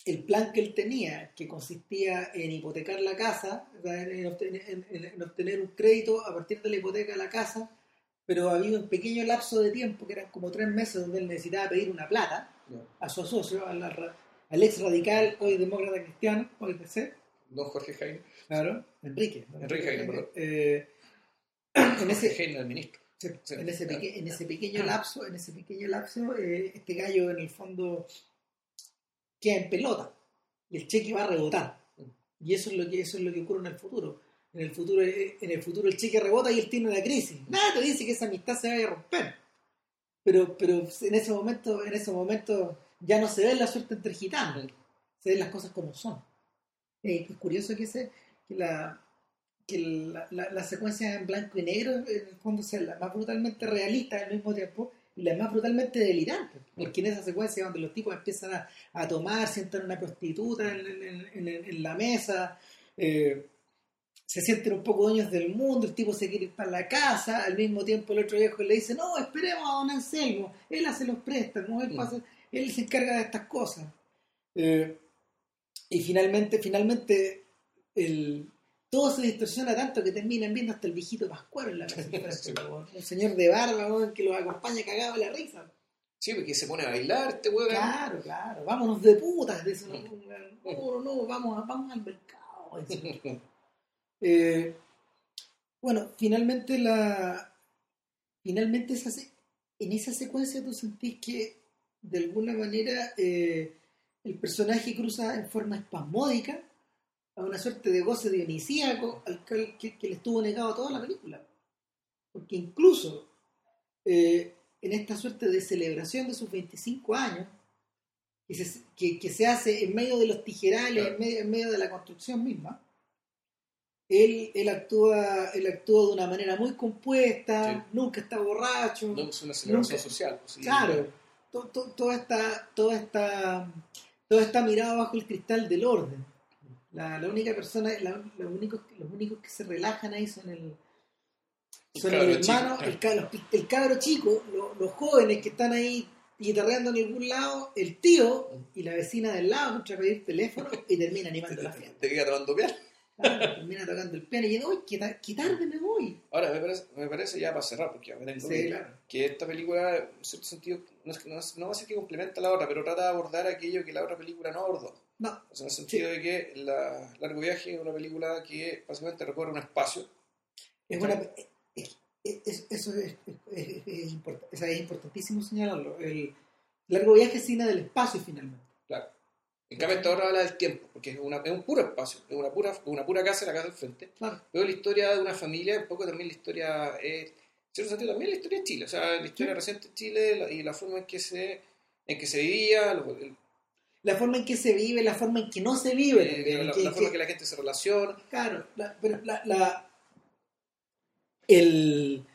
el plan que él tenía, que consistía en hipotecar la casa, en obtener un crédito a partir de la hipoteca de la casa, pero había un pequeño lapso de tiempo, que eran como tres meses, donde él necesitaba pedir una plata a su socio, al, al ex radical, hoy demócrata cristiano, hoy PC, Don Jorge Jaime. claro, Enrique. Enrique Jaime, perdón. Eh, en Jorge ese, Jaime, el ministro. Sí, Sí, en, ese claro. peque- en ese pequeño lapso, en ese pequeño lapso, eh, este gallo en el fondo queda en pelota y el cheque va a rebotar. Y eso es lo que eso es lo que ocurre en el futuro. En el futuro, eh, en el futuro el cheque rebota y él tiene una crisis. Nada te dice que esa amistad se vaya a romper. Pero, pero en ese momento, en ese momento ya no se ve la suerte entre gitanos, se ven las cosas como son. Eh, es curioso que, ese, que la que la, la, secuencia en blanco y negro en el fondo sea la más brutalmente realista al mismo tiempo y la más brutalmente delirante porque en esa secuencia donde los tipos empiezan a, a tomar sientan una prostituta en- en- en la mesa eh, se sienten un poco dueños del mundo el tipo se quiere ir para la casa al mismo tiempo el otro viejo le dice no esperemos a don Anselmo él hace los préstamos él, Mm. pasa- él se encarga de estas cosas Eh, y finalmente finalmente el, todo se distorsiona tanto que terminan viendo hasta el viejito Pascuero en la po, un señor de barba weón, que los acompaña cagado de la risa Sí, porque se pone a bailar este weón. claro claro vámonos de putas dice uno, no no no vamos, vamos al mercado. Eh, bueno finalmente la finalmente esa se- en esa secuencia tú sentís que de alguna manera eh, el personaje cruza en forma espasmódica a una suerte de goce dionisíaco al que, que- que le estuvo negado toda la película. Porque incluso eh, en esta suerte de celebración de sus 25 años, que se, que, que se hace en medio de los tijerales, Claro. en, medio, en medio de la construcción misma, él, él, actúa, él actúa de una manera muy compuesta, Sí. nunca está borracho. No es una celebración Nunca- social. pues. Claro, to- to- todo, está, todo, está, todo está mirado bajo el cristal del orden. La, la única persona, la- los, únicos, los únicos que se relajan ahí son el, son cabro el hermano, el, ca- los- el cabro chico, lo- los jóvenes que están ahí guitarreando en algún lado, el tío y la vecina del lado contra pedir teléfono y termina animando la fiesta. Te queda tomando piano. Termina tocando el piano y yo, uy, qué, ta- qué tarde me voy. Ahora, me parece, me parece ya para cerrar, porque ya me tengo que Sí, ir, claro. que esta película, en cierto sentido, no, que- no, no va a ser que complementa a la otra, pero trata de abordar aquello que la otra película no abordó. No, O sea, en el sentido de que la Largo Viaje es una película que básicamente recorre un espacio. Es una, es- es- eso es, es- import- es importantísimo señalarlo. El largo viaje es cine del espacio finalmente. En cambio, esta otra habla del tiempo, porque es, una, es un puro espacio, es una pura, una pura casa, la casa del frente. Claro. Luego la historia de una familia, un poco también la historia, eh, en cierto sentido también la historia de Chile, o sea, la historia Sí. reciente de Chile la- y la forma en que se, en que se vivía, el- La forma en que se vive, la forma en que no se vive. eh, también, la, que- la forma en que- la gente se relaciona. Claro, la, pero la, la- el,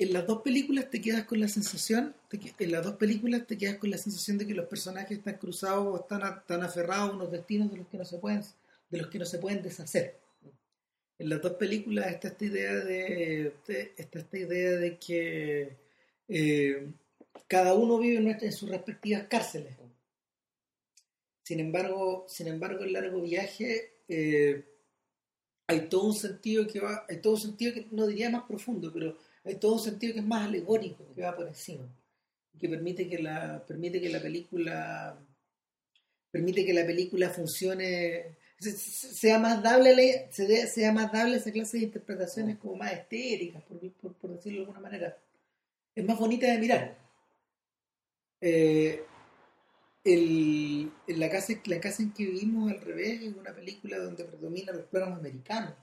en las dos películas te quedas con la sensación, en las dos películas te quedas con la sensación de que los personajes están cruzados o están, a- aferrados a unos destinos de los que no se pueden, de los que no se pueden deshacer. En las dos películas está esta idea de, de- está esta idea de que eh, cada uno vive en sus respectivas cárceles. Sin embargo, sin embargo, el largo viaje eh, hay todo un sentido que va, hay todo un sentido que no diría más profundo, pero hay todo un sentido que es más alegórico, que va por encima, que permite que la, permite que la película, permite que la película funcione, se- se- sea más dable, sea más dable esa clase de interpretaciones como más estéricas, por, por- por decirlo de alguna manera. Es más bonita de mirar. Eh, el, en la casa, la casa en que vivimos al revés es una película donde predominan los planos americanos.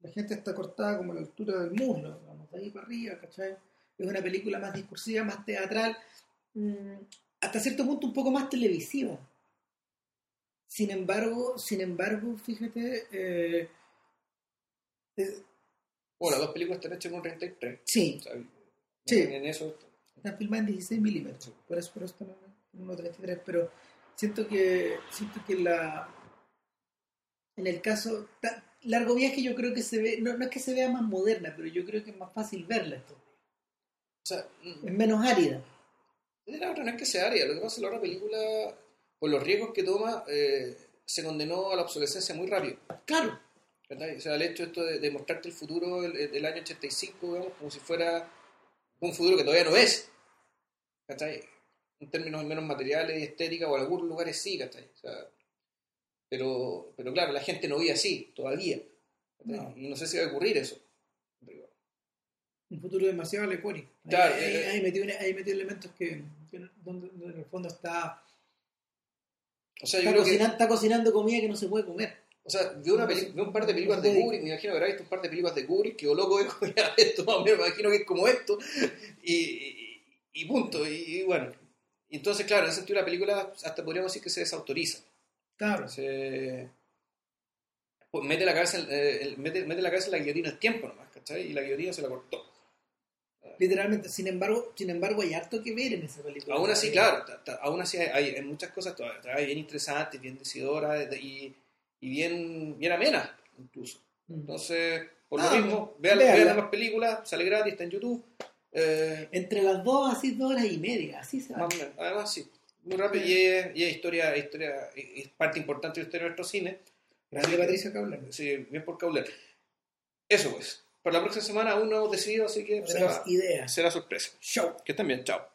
La gente está cortada como a la altura del muslo, vamos de ahí para arriba, ¿cachai? Es una película más discursiva, más teatral, mm, hasta cierto punto un poco más televisiva. Sin embargo, sin embargo, fíjate, eh, Bueno, las dos películas están hechas en un 33. sí, o sea, Sí. En eso. Están filmadas en 16 milímetros, por eso, por eso están en 1.33, pero siento que, siento que la, en el caso, ta- largo viaje yo creo que se ve, no, no es que se vea más moderna, pero yo creo que es más fácil verla esto, O sea, mm, es menos árida. la otra no es que sea área. Lo que pasa es que la otra película, por los riesgos que toma, eh, se condenó a la obsolescencia muy rápido. Claro, ¿verdad? O sea, el hecho esto de, de mostrarte el futuro del, año 85, digamos, como si fuera un futuro que todavía no es. ¿Cachai? En términos menos materiales y estética, o en algunos lugares sí, ¿cachai? O sea, pero, pero claro, la gente no vive así todavía. No. Sé si va a ocurrir eso. un futuro demasiado alegórico. Claro, ahí, eh, ahí metió, ahí metió elementos que, donde, donde en el fondo está, O sea, yo está, creo que... cocinando, está cocinando comida que no se puede comer. O sea, vi, una peli- vi un par de películas de. Kubrick, me imagino que habrá visto un par de películas de Kubrick, que loco dijo, ya, esto más o menos, me imagino que es como esto, y, y, y punto, y, y bueno. Entonces, claro, en ese sentido la película hasta podríamos decir que se desautoriza. Claro, pues mete la cabeza, eh, el- mete, mete la cabeza en la guillotina el tiempo nomás, ¿cachai? Y la guillotina se la cortó. literalmente. Sin embargo, sin embargo, hay harto que ver en esa película. Aún así, claro, aún así hay, muchas cosas todavía, bien interesantes, bien decidoras de- y, y bien, bien amenas, incluso. Mm. Entonces, por Ah, lo mismo, vean, vean las más películas, sale gratis, está en YouTube. Eh, Entre las dos, así dos horas y media, así se va. Además, sí, muy rápido y es, y es historia, historia, es parte importante de la historia de nuestro cine. Grande Patricia Cablan. Sí, bien por Cauler. Eso pues. Para la próxima semana aún no hemos decidido, así que será, ideas. será sorpresa. Show. Que estén bien, chao.